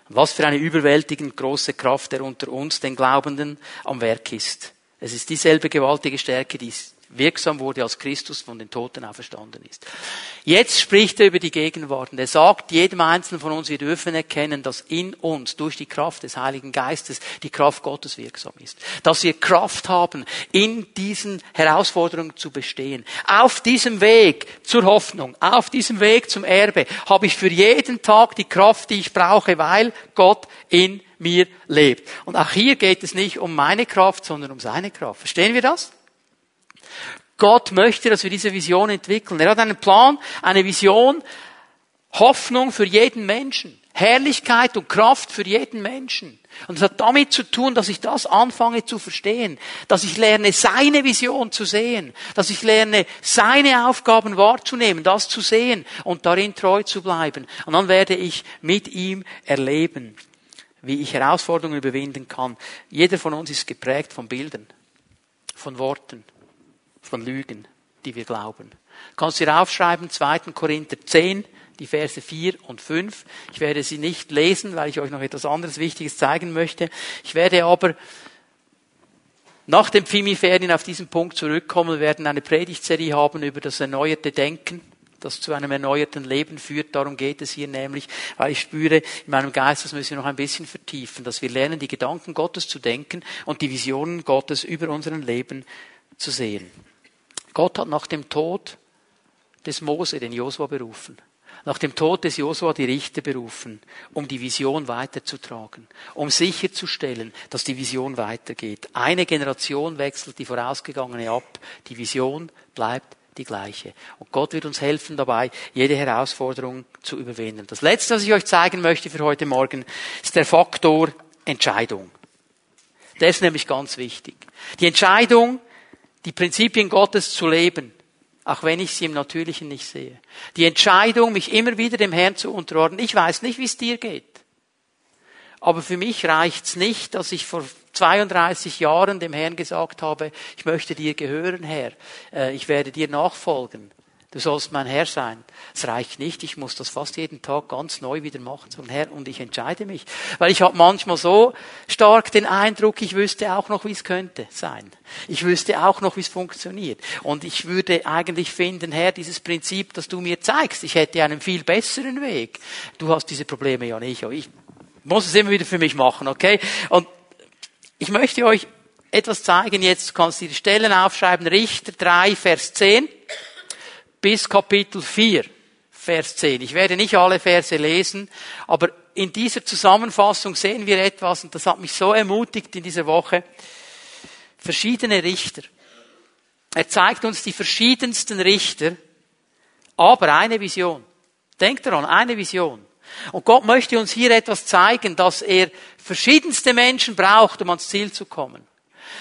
A: Was für eine überwältigend große Kraft der unter uns, den Glaubenden, am Werk ist. Es ist dieselbe gewaltige Stärke, die wirksam wurde, als Christus von den Toten auferstanden ist. Jetzt spricht er über die Gegenwart und er sagt jedem Einzelnen von uns, wir dürfen erkennen, dass in uns durch die Kraft des Heiligen Geistes die Kraft Gottes wirksam ist. Dass wir Kraft haben, in diesen Herausforderungen zu bestehen. Auf diesem Weg zur Hoffnung, auf diesem Weg zum Erbe habe ich für jeden Tag die Kraft, die ich brauche, weil Gott in mir lebt. Und auch hier geht es nicht um meine Kraft, sondern um seine Kraft. Verstehen wir das? Gott möchte, dass wir diese Vision entwickeln. Er hat einen Plan, eine Vision, Hoffnung für jeden Menschen. Herrlichkeit und Kraft für jeden Menschen. Und es hat damit zu tun, dass ich das anfange zu verstehen, dass ich lerne, seine Vision zu sehen, dass ich lerne, seine Aufgaben wahrzunehmen, das zu sehen und darin treu zu bleiben. Und dann werde ich mit ihm erleben, wie ich Herausforderungen überwinden kann. Jeder von uns ist geprägt von Bildern, von Worten, von Lügen, die wir glauben. Kannst du hier aufschreiben, 2. Korinther 10, die Verse 4 und 5. Ich werde sie nicht lesen, weil ich euch noch etwas anderes Wichtiges zeigen möchte. Ich werde aber nach dem Pfimi-Ferien auf diesen Punkt zurückkommen. Wir werden eine Predigtserie haben über das erneuerte Denken, das zu einem erneuerten Leben führt. Darum geht es hier nämlich, weil ich spüre in meinem Geist, das müssen wir noch ein bisschen vertiefen, dass wir lernen, die Gedanken Gottes zu denken und die Visionen Gottes über unseren Leben zu sehen. Gott hat nach dem Tod des Mose den Josua berufen. Nach dem Tod des Josua die Richter berufen, um die Vision weiterzutragen, um sicherzustellen, dass die Vision weitergeht. Eine Generation wechselt die vorausgegangene ab, die Vision bleibt die gleiche. Und Gott wird uns helfen dabei, jede Herausforderung zu überwinden. Das Letzte, was ich euch zeigen möchte für heute Morgen, ist der Faktor Entscheidung. Der ist nämlich ganz wichtig. Die Entscheidung, die Prinzipien Gottes zu leben, auch wenn ich sie im Natürlichen nicht sehe. Die Entscheidung, mich immer wieder dem Herrn zu unterordnen. Ich weiß nicht, wie es dir geht. Aber für mich reicht's nicht, dass ich vor 32 Jahren dem Herrn gesagt habe, ich möchte dir gehören, Herr. Äh, ich werde dir nachfolgen. Du sollst mein Herr sein. Es reicht nicht, ich muss das fast jeden Tag ganz neu wieder machen, sagen, Herr, und ich entscheide mich. Weil ich habe manchmal so stark den Eindruck, ich wüsste auch noch, wie es könnte sein. Ich wüsste auch noch, wie es funktioniert. Und ich würde eigentlich finden, Herr, dieses Prinzip, das du mir zeigst, ich hätte einen viel besseren Weg. Du hast diese Probleme ja nicht, ich muss es immer wieder für mich machen, okay? Und ich möchte euch etwas zeigen jetzt, du kannst die Stellen aufschreiben, Richter 3, Vers 10 bis Kapitel 4, Vers 10. Ich werde nicht alle Verse lesen, aber in dieser Zusammenfassung sehen wir etwas, und das hat mich so ermutigt in dieser Woche. Verschiedene Richter. Er zeigt uns die verschiedensten Richter, aber eine Vision. Denkt daran, eine Vision. Und Gott möchte uns hier etwas zeigen, dass er verschiedenste Menschen braucht, um ans Ziel zu kommen.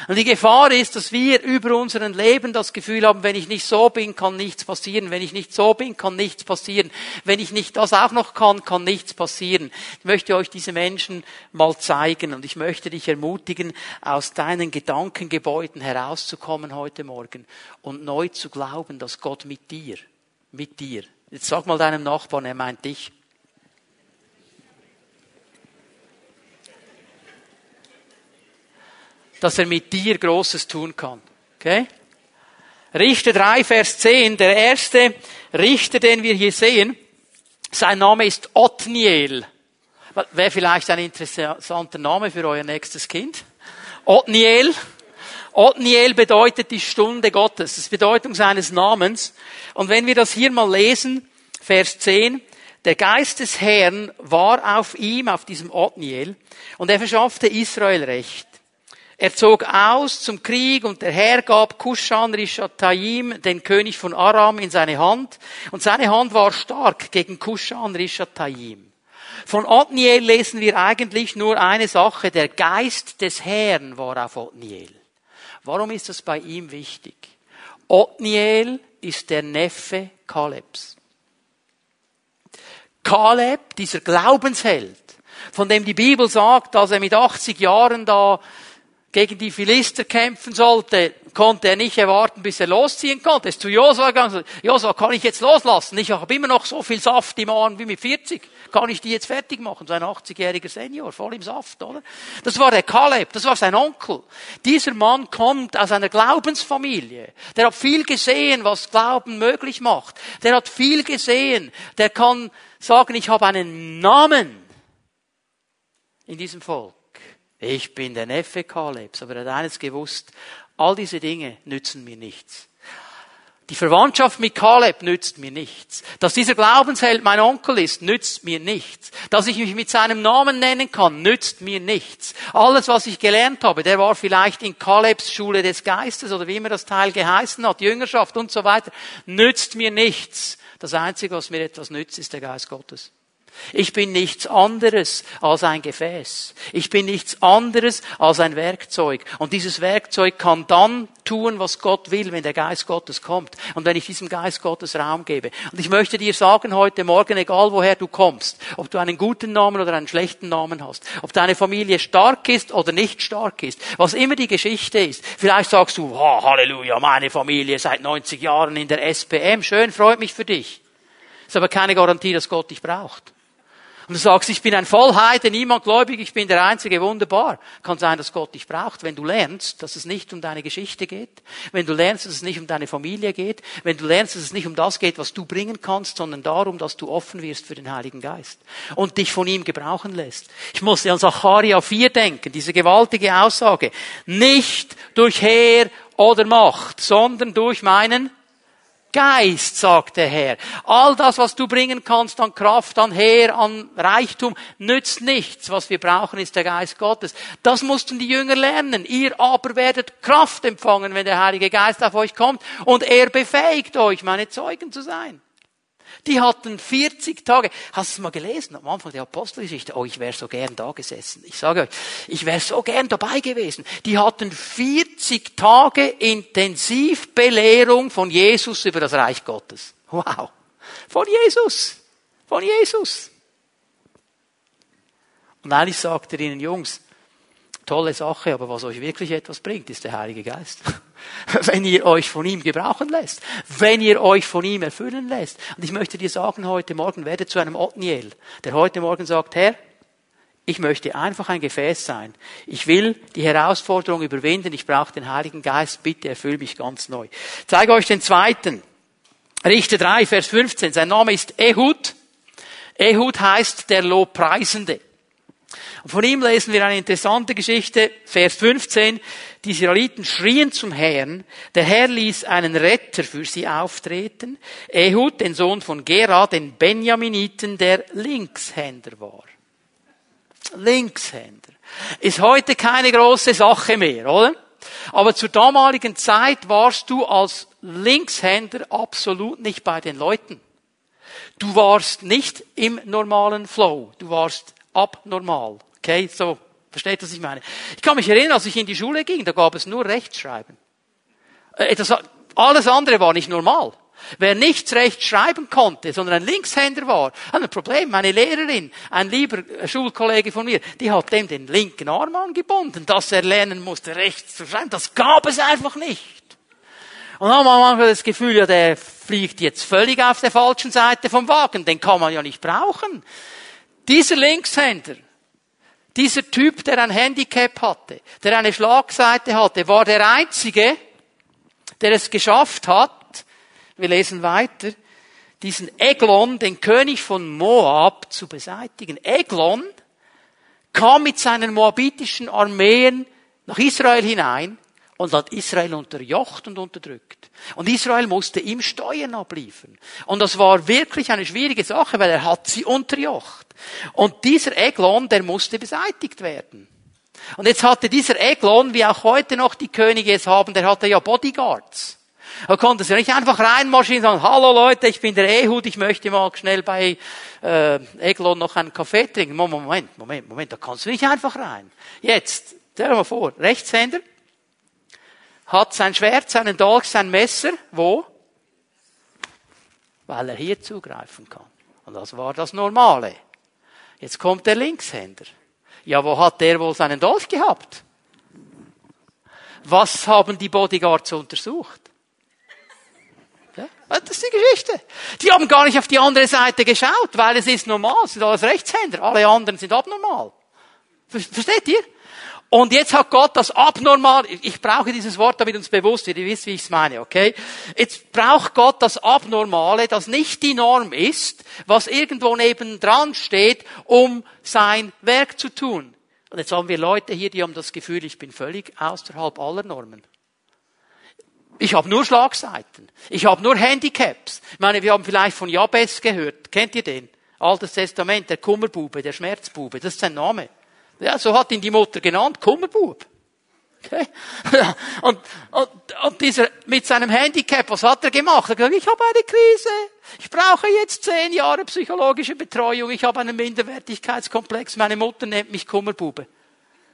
A: Und die Gefahr ist, dass wir über unseren Leben das Gefühl haben, wenn ich nicht so bin, kann nichts passieren. Wenn ich nicht so bin, kann nichts passieren. Wenn ich nicht das auch noch kann, kann nichts passieren. Ich möchte euch diese Menschen mal zeigen und ich möchte dich ermutigen, aus deinen Gedankengebäuden herauszukommen heute Morgen und neu zu glauben, dass Gott mit dir, mit dir, jetzt sag mal deinem Nachbarn, er meint dich, dass er mit dir Großes tun kann. Okay? Richter 3, Vers 10, der erste Richter, den wir hier sehen, sein Name ist Otniel. Wäre vielleicht ein interessanter Name für euer nächstes Kind. Otniel. Otniel bedeutet die Stunde Gottes. Das ist Bedeutung seines Namens. Und wenn wir das hier mal lesen, Vers 10, der Geist des Herrn war auf ihm, auf diesem Otniel, und er verschaffte Israel Recht. Er zog aus zum Krieg und der Herr gab Kushan Rishataim, den König von Aram, in seine Hand. Und seine Hand war stark gegen Kushan Rishataim. Von Otniel lesen wir eigentlich nur eine Sache. Der Geist des Herrn war auf Otniel. Warum ist das bei ihm wichtig? Otniel ist der Neffe Kalebs. Kaleb, dieser Glaubensheld, von dem die Bibel sagt, dass er mit 80 Jahren da gegen die Philister kämpfen sollte, konnte er nicht erwarten, bis er losziehen konnte. Er ist zu Josua gegangen. Josua, kann ich jetzt loslassen? Ich habe immer noch so viel Saft im Arm wie mit 40. Kann ich die jetzt fertig machen? So ein 80-jähriger Senior, voll im Saft, oder? Das war der Kaleb, das war sein Onkel. Dieser Mann kommt aus einer Glaubensfamilie. Der hat viel gesehen, was Glauben möglich macht. Der hat viel gesehen. Der kann sagen, ich habe einen Namen in diesem Volk. Ich bin der Neffe Kalebs, aber er hat eines gewusst, all diese Dinge nützen mir nichts. Die Verwandtschaft mit Kaleb nützt mir nichts. Dass dieser Glaubensheld mein Onkel ist, nützt mir nichts. Dass ich mich mit seinem Namen nennen kann, nützt mir nichts. Alles, was ich gelernt habe, der war vielleicht in Kalebs Schule des Geistes oder wie immer das Teil geheißen hat, Jüngerschaft und so weiter, nützt mir nichts. Das Einzige, was mir etwas nützt, ist der Geist Gottes. Ich bin nichts anderes als ein Gefäß. Ich bin nichts anderes als ein Werkzeug. Und dieses Werkzeug kann dann tun, was Gott will, wenn der Geist Gottes kommt. Und wenn ich diesem Geist Gottes Raum gebe. Und ich möchte dir sagen heute Morgen, egal woher du kommst, ob du einen guten Namen oder einen schlechten Namen hast, ob deine Familie stark ist oder nicht stark ist, was immer die Geschichte ist. Vielleicht sagst du, oh, Halleluja, meine Familie seit 90 Jahren in der SPM. Schön, freut mich für dich. Ist aber keine Garantie, dass Gott dich braucht und du sagst, ich bin ein Vollheide, niemand gläubig, ich bin der Einzige, wunderbar. Kann sein, dass Gott dich braucht, wenn du lernst, dass es nicht um deine Geschichte geht, wenn du lernst, dass es nicht um deine Familie geht, wenn du lernst, dass es nicht um das geht, was du bringen kannst, sondern darum, dass du offen wirst für den Heiligen Geist und dich von ihm gebrauchen lässt. Ich muss an Zacharia 4 denken, diese gewaltige Aussage. Nicht durch Heer oder Macht, sondern durch meinen Geist, sagt der Herr. All das, was du bringen kannst an Kraft, an Heer, an Reichtum, nützt nichts. Was wir brauchen, ist der Geist Gottes. Das mussten die Jünger lernen. Ihr aber werdet Kraft empfangen, wenn der Heilige Geist auf euch kommt und er befähigt euch, meine Zeugen zu sein. Die hatten 40 Tage. Hast du es mal gelesen am Anfang der Apostelgeschichte? Oh, ich wäre so gern da gesessen. Ich sage euch, ich wäre so gern dabei gewesen. Die hatten 40 Tage Intensivbelehrung von Jesus über das Reich Gottes. Wow. Von Jesus. Von Jesus. Und eigentlich sagt er ihnen, Jungs, tolle Sache, aber was euch wirklich etwas bringt, ist der Heilige Geist. wenn ihr euch von ihm gebrauchen lässt, wenn ihr euch von ihm erfüllen lässt. Und ich möchte dir sagen heute Morgen, werde zu einem Otniel, der heute Morgen sagt, Herr, ich möchte einfach ein Gefäß sein. Ich will die Herausforderung überwinden. Ich brauche den Heiligen Geist. Bitte erfüll mich ganz neu. Ich zeige euch den zweiten. Richter 3, Vers 15. Sein Name ist Ehud. Ehud heißt der Lobpreisende. Und von ihm lesen wir eine interessante Geschichte, Vers 15. Die Israeliten schrien zum Herrn. Der Herr ließ einen Retter für sie auftreten. Ehud, den Sohn von Gera, den Benjaminiten, der Linkshänder war. Linkshänder. Ist heute keine große Sache mehr, oder? Aber zur damaligen Zeit warst du als Linkshänder absolut nicht bei den Leuten. Du warst nicht im normalen Flow. Du warst abnormal. Okay, so Versteht, was ich meine? Ich kann mich erinnern, als ich in die Schule ging, da gab es nur Rechtschreiben. Äh, das, alles andere war nicht normal. Wer nichts recht schreiben konnte, sondern ein Linkshänder war, hat ein Problem. Meine Lehrerin, ein lieber Schulkollege von mir, die hat dem den linken Arm angebunden, dass er lernen musste, rechts zu schreiben. Das gab es einfach nicht. Und dann haben wir manchmal das Gefühl, ja, der fliegt jetzt völlig auf der falschen Seite vom Wagen. Den kann man ja nicht brauchen. Dieser Linkshänder, dieser Typ, der ein Handicap hatte, der eine Schlagseite hatte, war der Einzige, der es geschafft hat, wir lesen weiter, diesen Eglon, den König von Moab, zu beseitigen. Eglon kam mit seinen moabitischen Armeen nach Israel hinein und hat Israel unterjocht und unterdrückt. Und Israel musste ihm Steuern abliefern. Und das war wirklich eine schwierige Sache, weil er hat sie unterjocht. Und dieser Eglon, der musste beseitigt werden. Und jetzt hatte dieser Eglon, wie auch heute noch die Könige es haben, der hatte ja Bodyguards. Er konnte sich nicht einfach reinmarschieren und sagen, hallo Leute, ich bin der Ehud, ich möchte mal schnell bei äh, Eglon noch einen Kaffee trinken. Moment, Moment, Moment, da kannst du nicht einfach rein. Jetzt, stell dir mal vor, Rechtshänder, hat sein Schwert, seinen Dolch, sein Messer, wo? Weil er hier zugreifen kann. Und das war das Normale. Jetzt kommt der Linkshänder. Ja, wo hat der wohl seinen Dolch gehabt? Was haben die Bodyguards untersucht? Ja, das ist die Geschichte. Die haben gar nicht auf die andere Seite geschaut, weil es ist normal, es sind alles Rechtshänder, alle anderen sind abnormal. Versteht ihr? Und jetzt hat Gott das abnormal, ich brauche dieses Wort, damit uns bewusst wird, ihr wisst, wie ich es meine, okay? Jetzt braucht Gott das Abnormale, das nicht die Norm ist, was irgendwo nebendran steht, um sein Werk zu tun. Und jetzt haben wir Leute hier, die haben das Gefühl, ich bin völlig außerhalb aller Normen. Ich habe nur Schlagseiten. Ich habe nur Handicaps. Ich meine, wir haben vielleicht von Jabez gehört. Kennt ihr den? Altes Testament, der Kummerbube, der Schmerzbube, das ist sein Name. Ja, so hat ihn die Mutter genannt, Kummerbub. Okay? Und, und, und dieser, mit seinem Handicap, was hat er gemacht? Er hat gesagt, ich habe eine Krise. Ich brauche jetzt zehn Jahre psychologische Betreuung. Ich habe einen Minderwertigkeitskomplex. Meine Mutter nennt mich Kummerbube.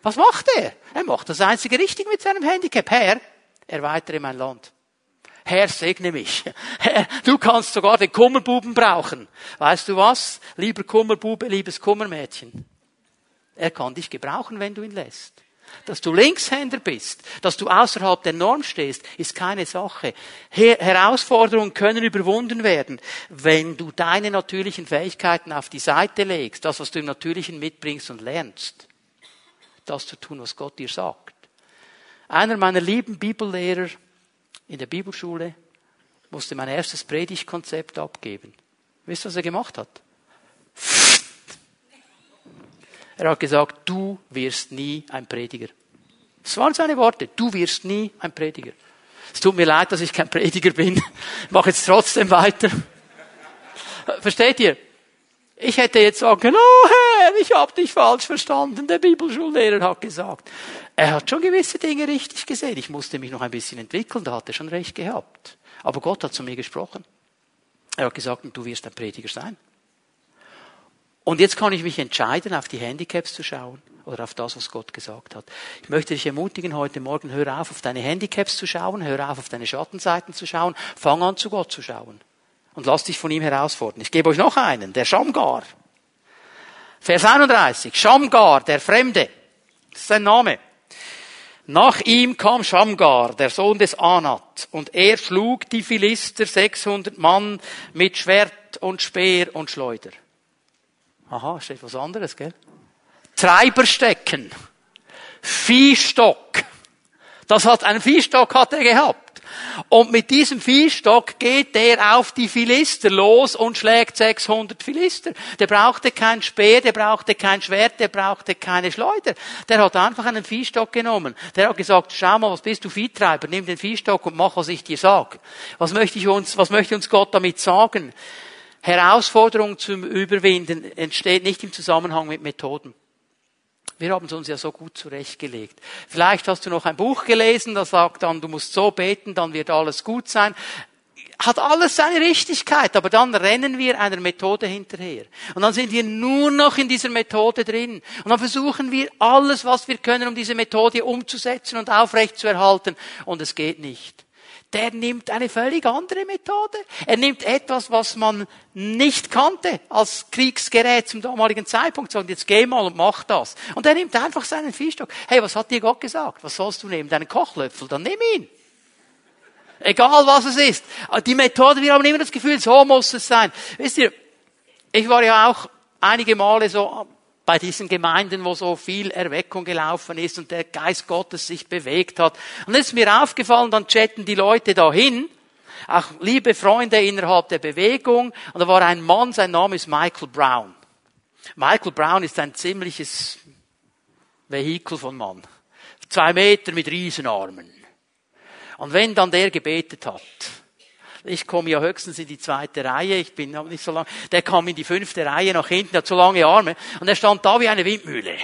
A: Was macht er? Er macht das einzige richtig mit seinem Handicap. Herr, erweitere mein Land. Herr, segne mich. Herr, du kannst sogar den Kummerbuben brauchen. Weißt du was? Lieber Kummerbube, liebes Kummermädchen. Er kann dich gebrauchen, wenn du ihn lässt. Dass du Linkshänder bist, dass du außerhalb der Norm stehst, ist keine Sache. Herausforderungen können überwunden werden, wenn du deine natürlichen Fähigkeiten auf die Seite legst, das, was du im Natürlichen mitbringst und lernst, das zu tun, was Gott dir sagt. Einer meiner lieben Bibellehrer in der Bibelschule musste mein erstes Predigtkonzept abgeben. Wisst ihr, was er gemacht hat? Er hat gesagt, du wirst nie ein Prediger. Das waren seine Worte. Du wirst nie ein Prediger. Es tut mir leid, dass ich kein Prediger bin. Ich mache jetzt trotzdem weiter. Versteht ihr? Ich hätte jetzt sagen können, oh Herr, ich habe dich falsch verstanden. Der Bibelschullehrer hat gesagt. Er hat schon gewisse Dinge richtig gesehen. Ich musste mich noch ein bisschen entwickeln, da hat er schon recht gehabt. Aber Gott hat zu mir gesprochen. Er hat gesagt, du wirst ein Prediger sein. Und jetzt kann ich mich entscheiden, auf die Handicaps zu schauen oder auf das, was Gott gesagt hat. Ich möchte dich ermutigen, heute Morgen, hör auf, auf deine Handicaps zu schauen, hör auf, auf deine Schattenseiten zu schauen, fang an, zu Gott zu schauen. Und lass dich von ihm herausfordern. Ich gebe euch noch einen, der Shamgar. Vers 31. Shamgar, der Fremde. Das ist sein Name. Nach ihm kam Shamgar, der Sohn des Anat, und er schlug die Philister 600 Mann mit Schwert und Speer und Schleuder. Aha, steht was anderes, gell? Treiberstecken. Viehstock. Das hat, einen Viehstock hat er gehabt. Und mit diesem Viehstock geht er auf die Philister los und schlägt 600 Philister. Der brauchte kein Speer, der brauchte kein Schwert, der brauchte keine Schleuder. Der hat einfach einen Viehstock genommen. Der hat gesagt, schau mal, was bist du Viehtreiber? Nimm den Viehstock und mach, was ich dir sag. Was möchte ich uns, was möchte uns Gott damit sagen? Herausforderung zum Überwinden entsteht nicht im Zusammenhang mit Methoden. Wir haben es uns ja so gut zurechtgelegt. Vielleicht hast du noch ein Buch gelesen, das sagt dann, du musst so beten, dann wird alles gut sein. hat alles seine Richtigkeit, aber dann rennen wir einer Methode hinterher. Und dann sind wir nur noch in dieser Methode drin. Und dann versuchen wir alles, was wir können, um diese Methode umzusetzen und aufrechtzuerhalten. Und es geht nicht. Der nimmt eine völlig andere Methode. Er nimmt etwas, was man nicht kannte als Kriegsgerät zum damaligen Zeitpunkt. Sagt, jetzt geh mal und mach das. Und er nimmt einfach seinen Viehstock. Hey, was hat dir Gott gesagt? Was sollst du nehmen? Deinen Kochlöffel? Dann nimm ihn. Egal was es ist. Die Methode, wir haben immer das Gefühl, so muss es sein. Wisst ihr, ich war ja auch einige Male so bei diesen Gemeinden, wo so viel Erweckung gelaufen ist und der Geist Gottes sich bewegt hat. Und es ist mir aufgefallen, dann chatten die Leute dahin, auch liebe Freunde innerhalb der Bewegung, und da war ein Mann, sein Name ist Michael Brown. Michael Brown ist ein ziemliches Vehikel von Mann. Zwei Meter mit Riesenarmen. Und wenn dann der gebetet hat, ich komme ja höchstens in die zweite Reihe, ich bin noch nicht so lang, der kam in die fünfte Reihe nach hinten, hat so lange Arme, und er stand da wie eine Windmühle.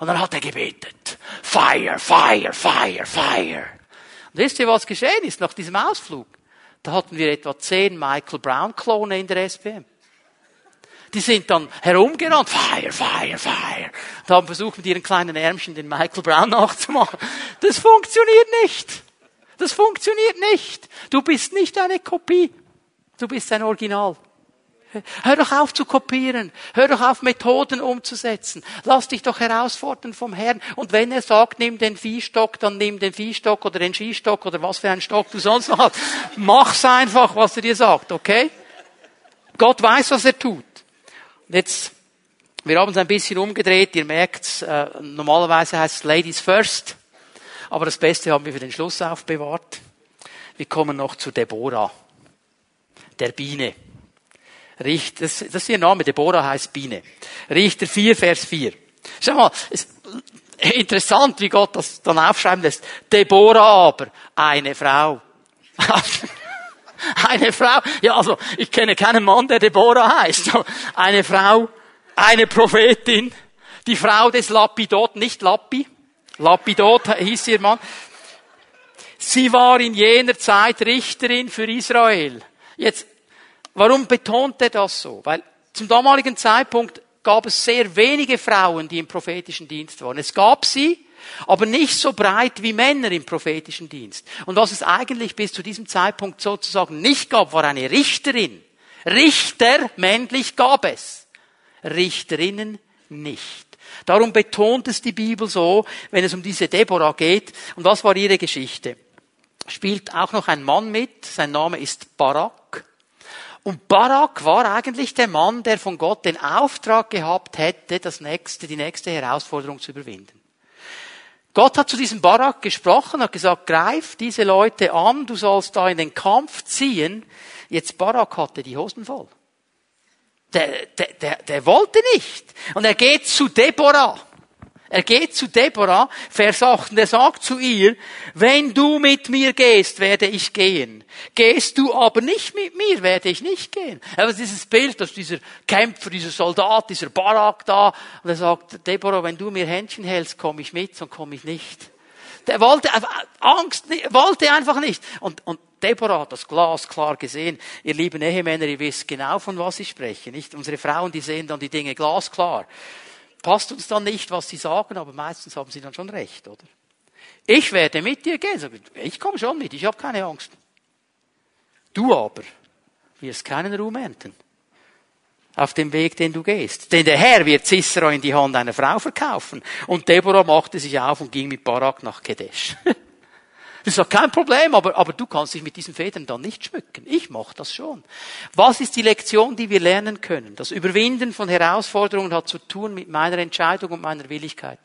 A: Und dann hat er gebetet. Fire, fire, fire, fire. Und wisst ihr, was geschehen ist nach diesem Ausflug? Da hatten wir etwa zehn Michael Brown Klone in der SPM. Die sind dann herumgerannt, fire, fire, fire. Und haben versucht, mit ihren kleinen Ärmchen den Michael Brown nachzumachen. Das funktioniert nicht. Das funktioniert nicht. Du bist nicht eine Kopie. Du bist ein Original. Hör doch auf zu kopieren. Hör doch auf, Methoden umzusetzen. Lass dich doch herausfordern vom Herrn. Und wenn er sagt, nimm den Viehstock, dann nimm den Viehstock oder den Skistock oder was für einen Stock du sonst noch hast. Mach's einfach, was er dir sagt, okay? Gott weiß, was er tut. Jetzt, wir haben es ein bisschen umgedreht. Ihr merkt, äh, normalerweise heißt es Ladies First. Aber das Beste haben wir für den Schluss aufbewahrt. Wir kommen noch zu Deborah, der Biene. Richter, das, ist ihr Name, Deborah heißt Biene. Richter 4, Vers 4. Schau mal, ist interessant, wie Gott das dann aufschreiben lässt. Deborah aber, eine Frau. eine Frau, ja also, ich kenne keinen Mann, der Deborah heißt. Eine Frau, eine Prophetin, die Frau des Lapidot, nicht Lappi, Lapidot hieß ihr Mann. Sie war in jener Zeit Richterin für Israel. Jetzt, warum betont er das so? Weil zum damaligen Zeitpunkt gab es sehr wenige Frauen, die im prophetischen Dienst waren. Es gab sie, aber nicht so breit wie Männer im prophetischen Dienst. Und was es eigentlich bis zu diesem Zeitpunkt sozusagen nicht gab, war eine Richterin. Richter, männlich gab es. Richterinnen nicht. Darum betont es die Bibel so, wenn es um diese Deborah geht. Und was war ihre Geschichte? Spielt auch noch ein Mann mit, sein Name ist Barak. Und Barak war eigentlich der Mann, der von Gott den Auftrag gehabt hätte, das nächste, die nächste Herausforderung zu überwinden. Gott hat zu diesem Barak gesprochen, hat gesagt, greif diese Leute an, du sollst da in den Kampf ziehen. Jetzt Barak hatte die Hosen voll der, der, der, der wollte nicht. Und er geht zu Deborah. Er geht zu Deborah, Vers 8, und er sagt zu ihr, wenn du mit mir gehst, werde ich gehen. Gehst du aber nicht mit mir, werde ich nicht gehen. Aber dieses Bild, dass dieser Kämpfer, dieser Soldat, dieser Barak da, und er sagt, Deborah, wenn du mir Händchen hältst, komme ich mit, sonst komme ich nicht. Der wollte, Angst, wollte einfach nicht. Und, und Deborah hat das Glas klar gesehen. Ihr lieben Ehemänner, ihr wisst genau, von was ich spreche. Nicht unsere Frauen, die sehen dann die Dinge glasklar. Passt uns dann nicht, was sie sagen, aber meistens haben sie dann schon recht, oder? Ich werde mit dir gehen. Ich komme schon mit, ich habe keine Angst. Du aber wirst keinen Ruhm ernten auf dem Weg, den du gehst. Denn der Herr wird Sisera in die Hand einer Frau verkaufen. Und Deborah machte sich auf und ging mit Barak nach Kedesh. Das ist doch kein Problem, aber, aber du kannst dich mit diesen Federn dann nicht schmücken. Ich mache das schon. Was ist die Lektion, die wir lernen können? Das Überwinden von Herausforderungen hat zu tun mit meiner Entscheidung und meiner Willigkeit.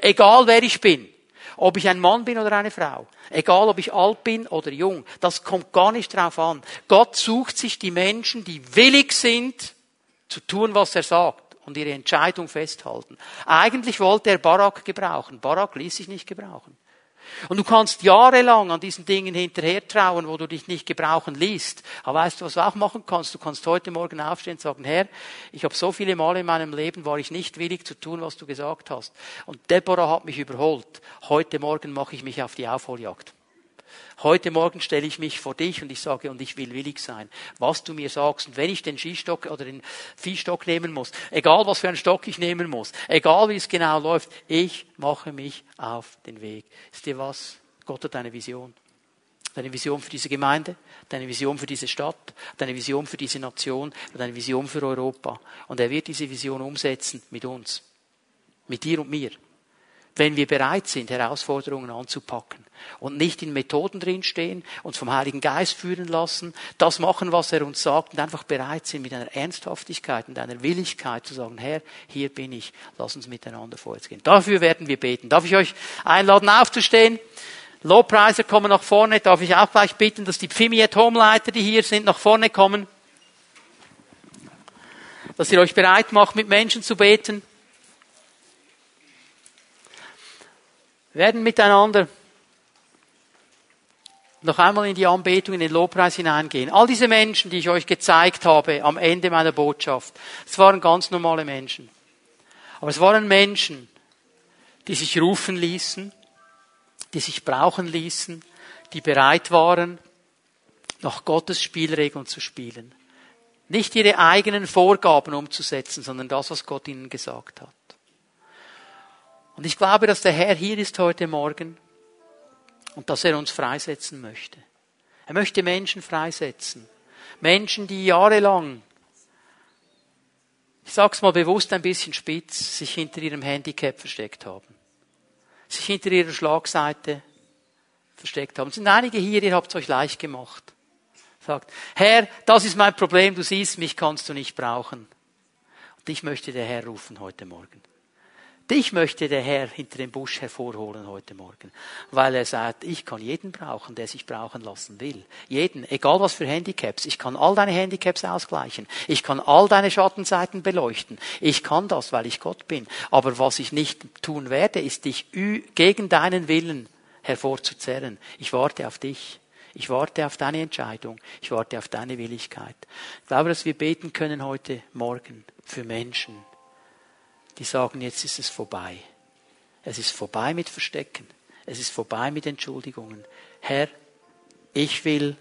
A: Egal wer ich bin, ob ich ein Mann bin oder eine Frau, egal ob ich alt bin oder jung, das kommt gar nicht drauf an. Gott sucht sich die Menschen, die willig sind, zu tun, was er sagt und ihre Entscheidung festhalten. Eigentlich wollte er Barak gebrauchen. Barak ließ sich nicht gebrauchen. Und du kannst jahrelang an diesen Dingen hinterher trauen, wo du dich nicht gebrauchen liest. Aber weißt du, was du auch machen kannst? Du kannst heute Morgen aufstehen und sagen, Herr, ich habe so viele Male in meinem Leben, war ich nicht willig zu tun, was du gesagt hast. Und Deborah hat mich überholt. Heute Morgen mache ich mich auf die Aufholjagd. Heute Morgen stelle ich mich vor dich und ich sage, und ich will willig sein, was du mir sagst. Und wenn ich den Skistock oder den Viehstock nehmen muss, egal was für einen Stock ich nehmen muss, egal wie es genau läuft, ich mache mich auf den Weg. Ist dir was? Gott hat eine Vision. Deine Vision für diese Gemeinde, deine Vision für diese Stadt, deine Vision für diese Nation, deine Vision für Europa. Und er wird diese Vision umsetzen mit uns. Mit dir und mir wenn wir bereit sind, Herausforderungen anzupacken und nicht in Methoden drinstehen, uns vom Heiligen Geist führen lassen, das machen, was er uns sagt und einfach bereit sind, mit einer Ernsthaftigkeit und einer Willigkeit zu sagen, Herr, hier bin ich, lass uns miteinander vorwärts gehen. Dafür werden wir beten. Darf ich euch einladen, aufzustehen? Lobpreiser kommen nach vorne. Darf ich auch gleich bitten, dass die Pfimiet Homeleiter, die hier sind, nach vorne kommen? Dass ihr euch bereit macht, mit Menschen zu beten. Werden miteinander noch einmal in die Anbetung, in den Lobpreis hineingehen. All diese Menschen, die ich euch gezeigt habe am Ende meiner Botschaft, es waren ganz normale Menschen. Aber es waren Menschen, die sich rufen ließen, die sich brauchen ließen, die bereit waren, nach Gottes Spielregeln zu spielen. Nicht ihre eigenen Vorgaben umzusetzen, sondern das, was Gott ihnen gesagt hat. Und ich glaube, dass der Herr hier ist heute Morgen und dass er uns freisetzen möchte. Er möchte Menschen freisetzen. Menschen, die jahrelang, ich sag's mal bewusst ein bisschen spitz, sich hinter ihrem Handicap versteckt haben. Sich hinter ihrer Schlagseite versteckt haben. Es sind einige hier, ihr habt es euch leicht gemacht. Sagt, Herr, das ist mein Problem, du siehst, mich kannst du nicht brauchen. Und ich möchte der Herr rufen heute Morgen. Dich möchte der Herr hinter dem Busch hervorholen heute Morgen, weil er sagt, ich kann jeden brauchen, der sich brauchen lassen will. Jeden, egal was für Handicaps. Ich kann all deine Handicaps ausgleichen. Ich kann all deine Schattenseiten beleuchten. Ich kann das, weil ich Gott bin. Aber was ich nicht tun werde, ist dich gegen deinen Willen hervorzuzerren. Ich warte auf dich. Ich warte auf deine Entscheidung. Ich warte auf deine Willigkeit. Ich glaube, dass wir beten können heute Morgen für Menschen, die sagen, jetzt ist es vorbei. Es ist vorbei mit Verstecken. Es ist vorbei mit Entschuldigungen. Herr, ich will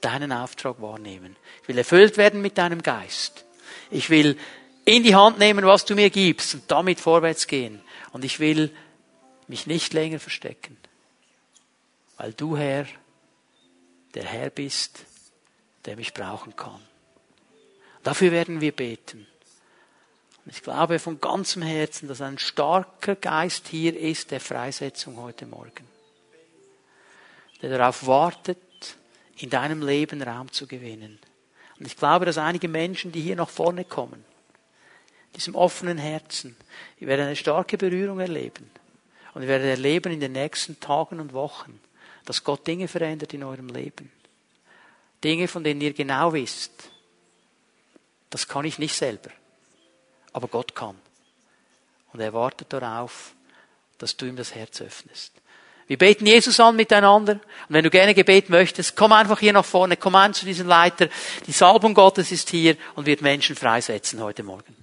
A: deinen Auftrag wahrnehmen. Ich will erfüllt werden mit deinem Geist. Ich will in die Hand nehmen, was du mir gibst und damit vorwärts gehen. Und ich will mich nicht länger verstecken. Weil du, Herr, der Herr bist, der mich brauchen kann. Dafür werden wir beten. Ich glaube von ganzem Herzen, dass ein starker Geist hier ist der Freisetzung heute Morgen. Der darauf wartet, in deinem Leben Raum zu gewinnen. Und ich glaube, dass einige Menschen, die hier nach vorne kommen, diesem offenen Herzen, die werden eine starke Berührung erleben. Und wir werden erleben in den nächsten Tagen und Wochen, dass Gott Dinge verändert in eurem Leben. Dinge, von denen ihr genau wisst, das kann ich nicht selber. Aber Gott kann. Und er wartet darauf, dass du ihm das Herz öffnest. Wir beten Jesus an miteinander. Und wenn du gerne Gebet möchtest, komm einfach hier nach vorne, komm an zu diesem Leiter. Die Salbung Gottes ist hier und wird Menschen freisetzen heute Morgen.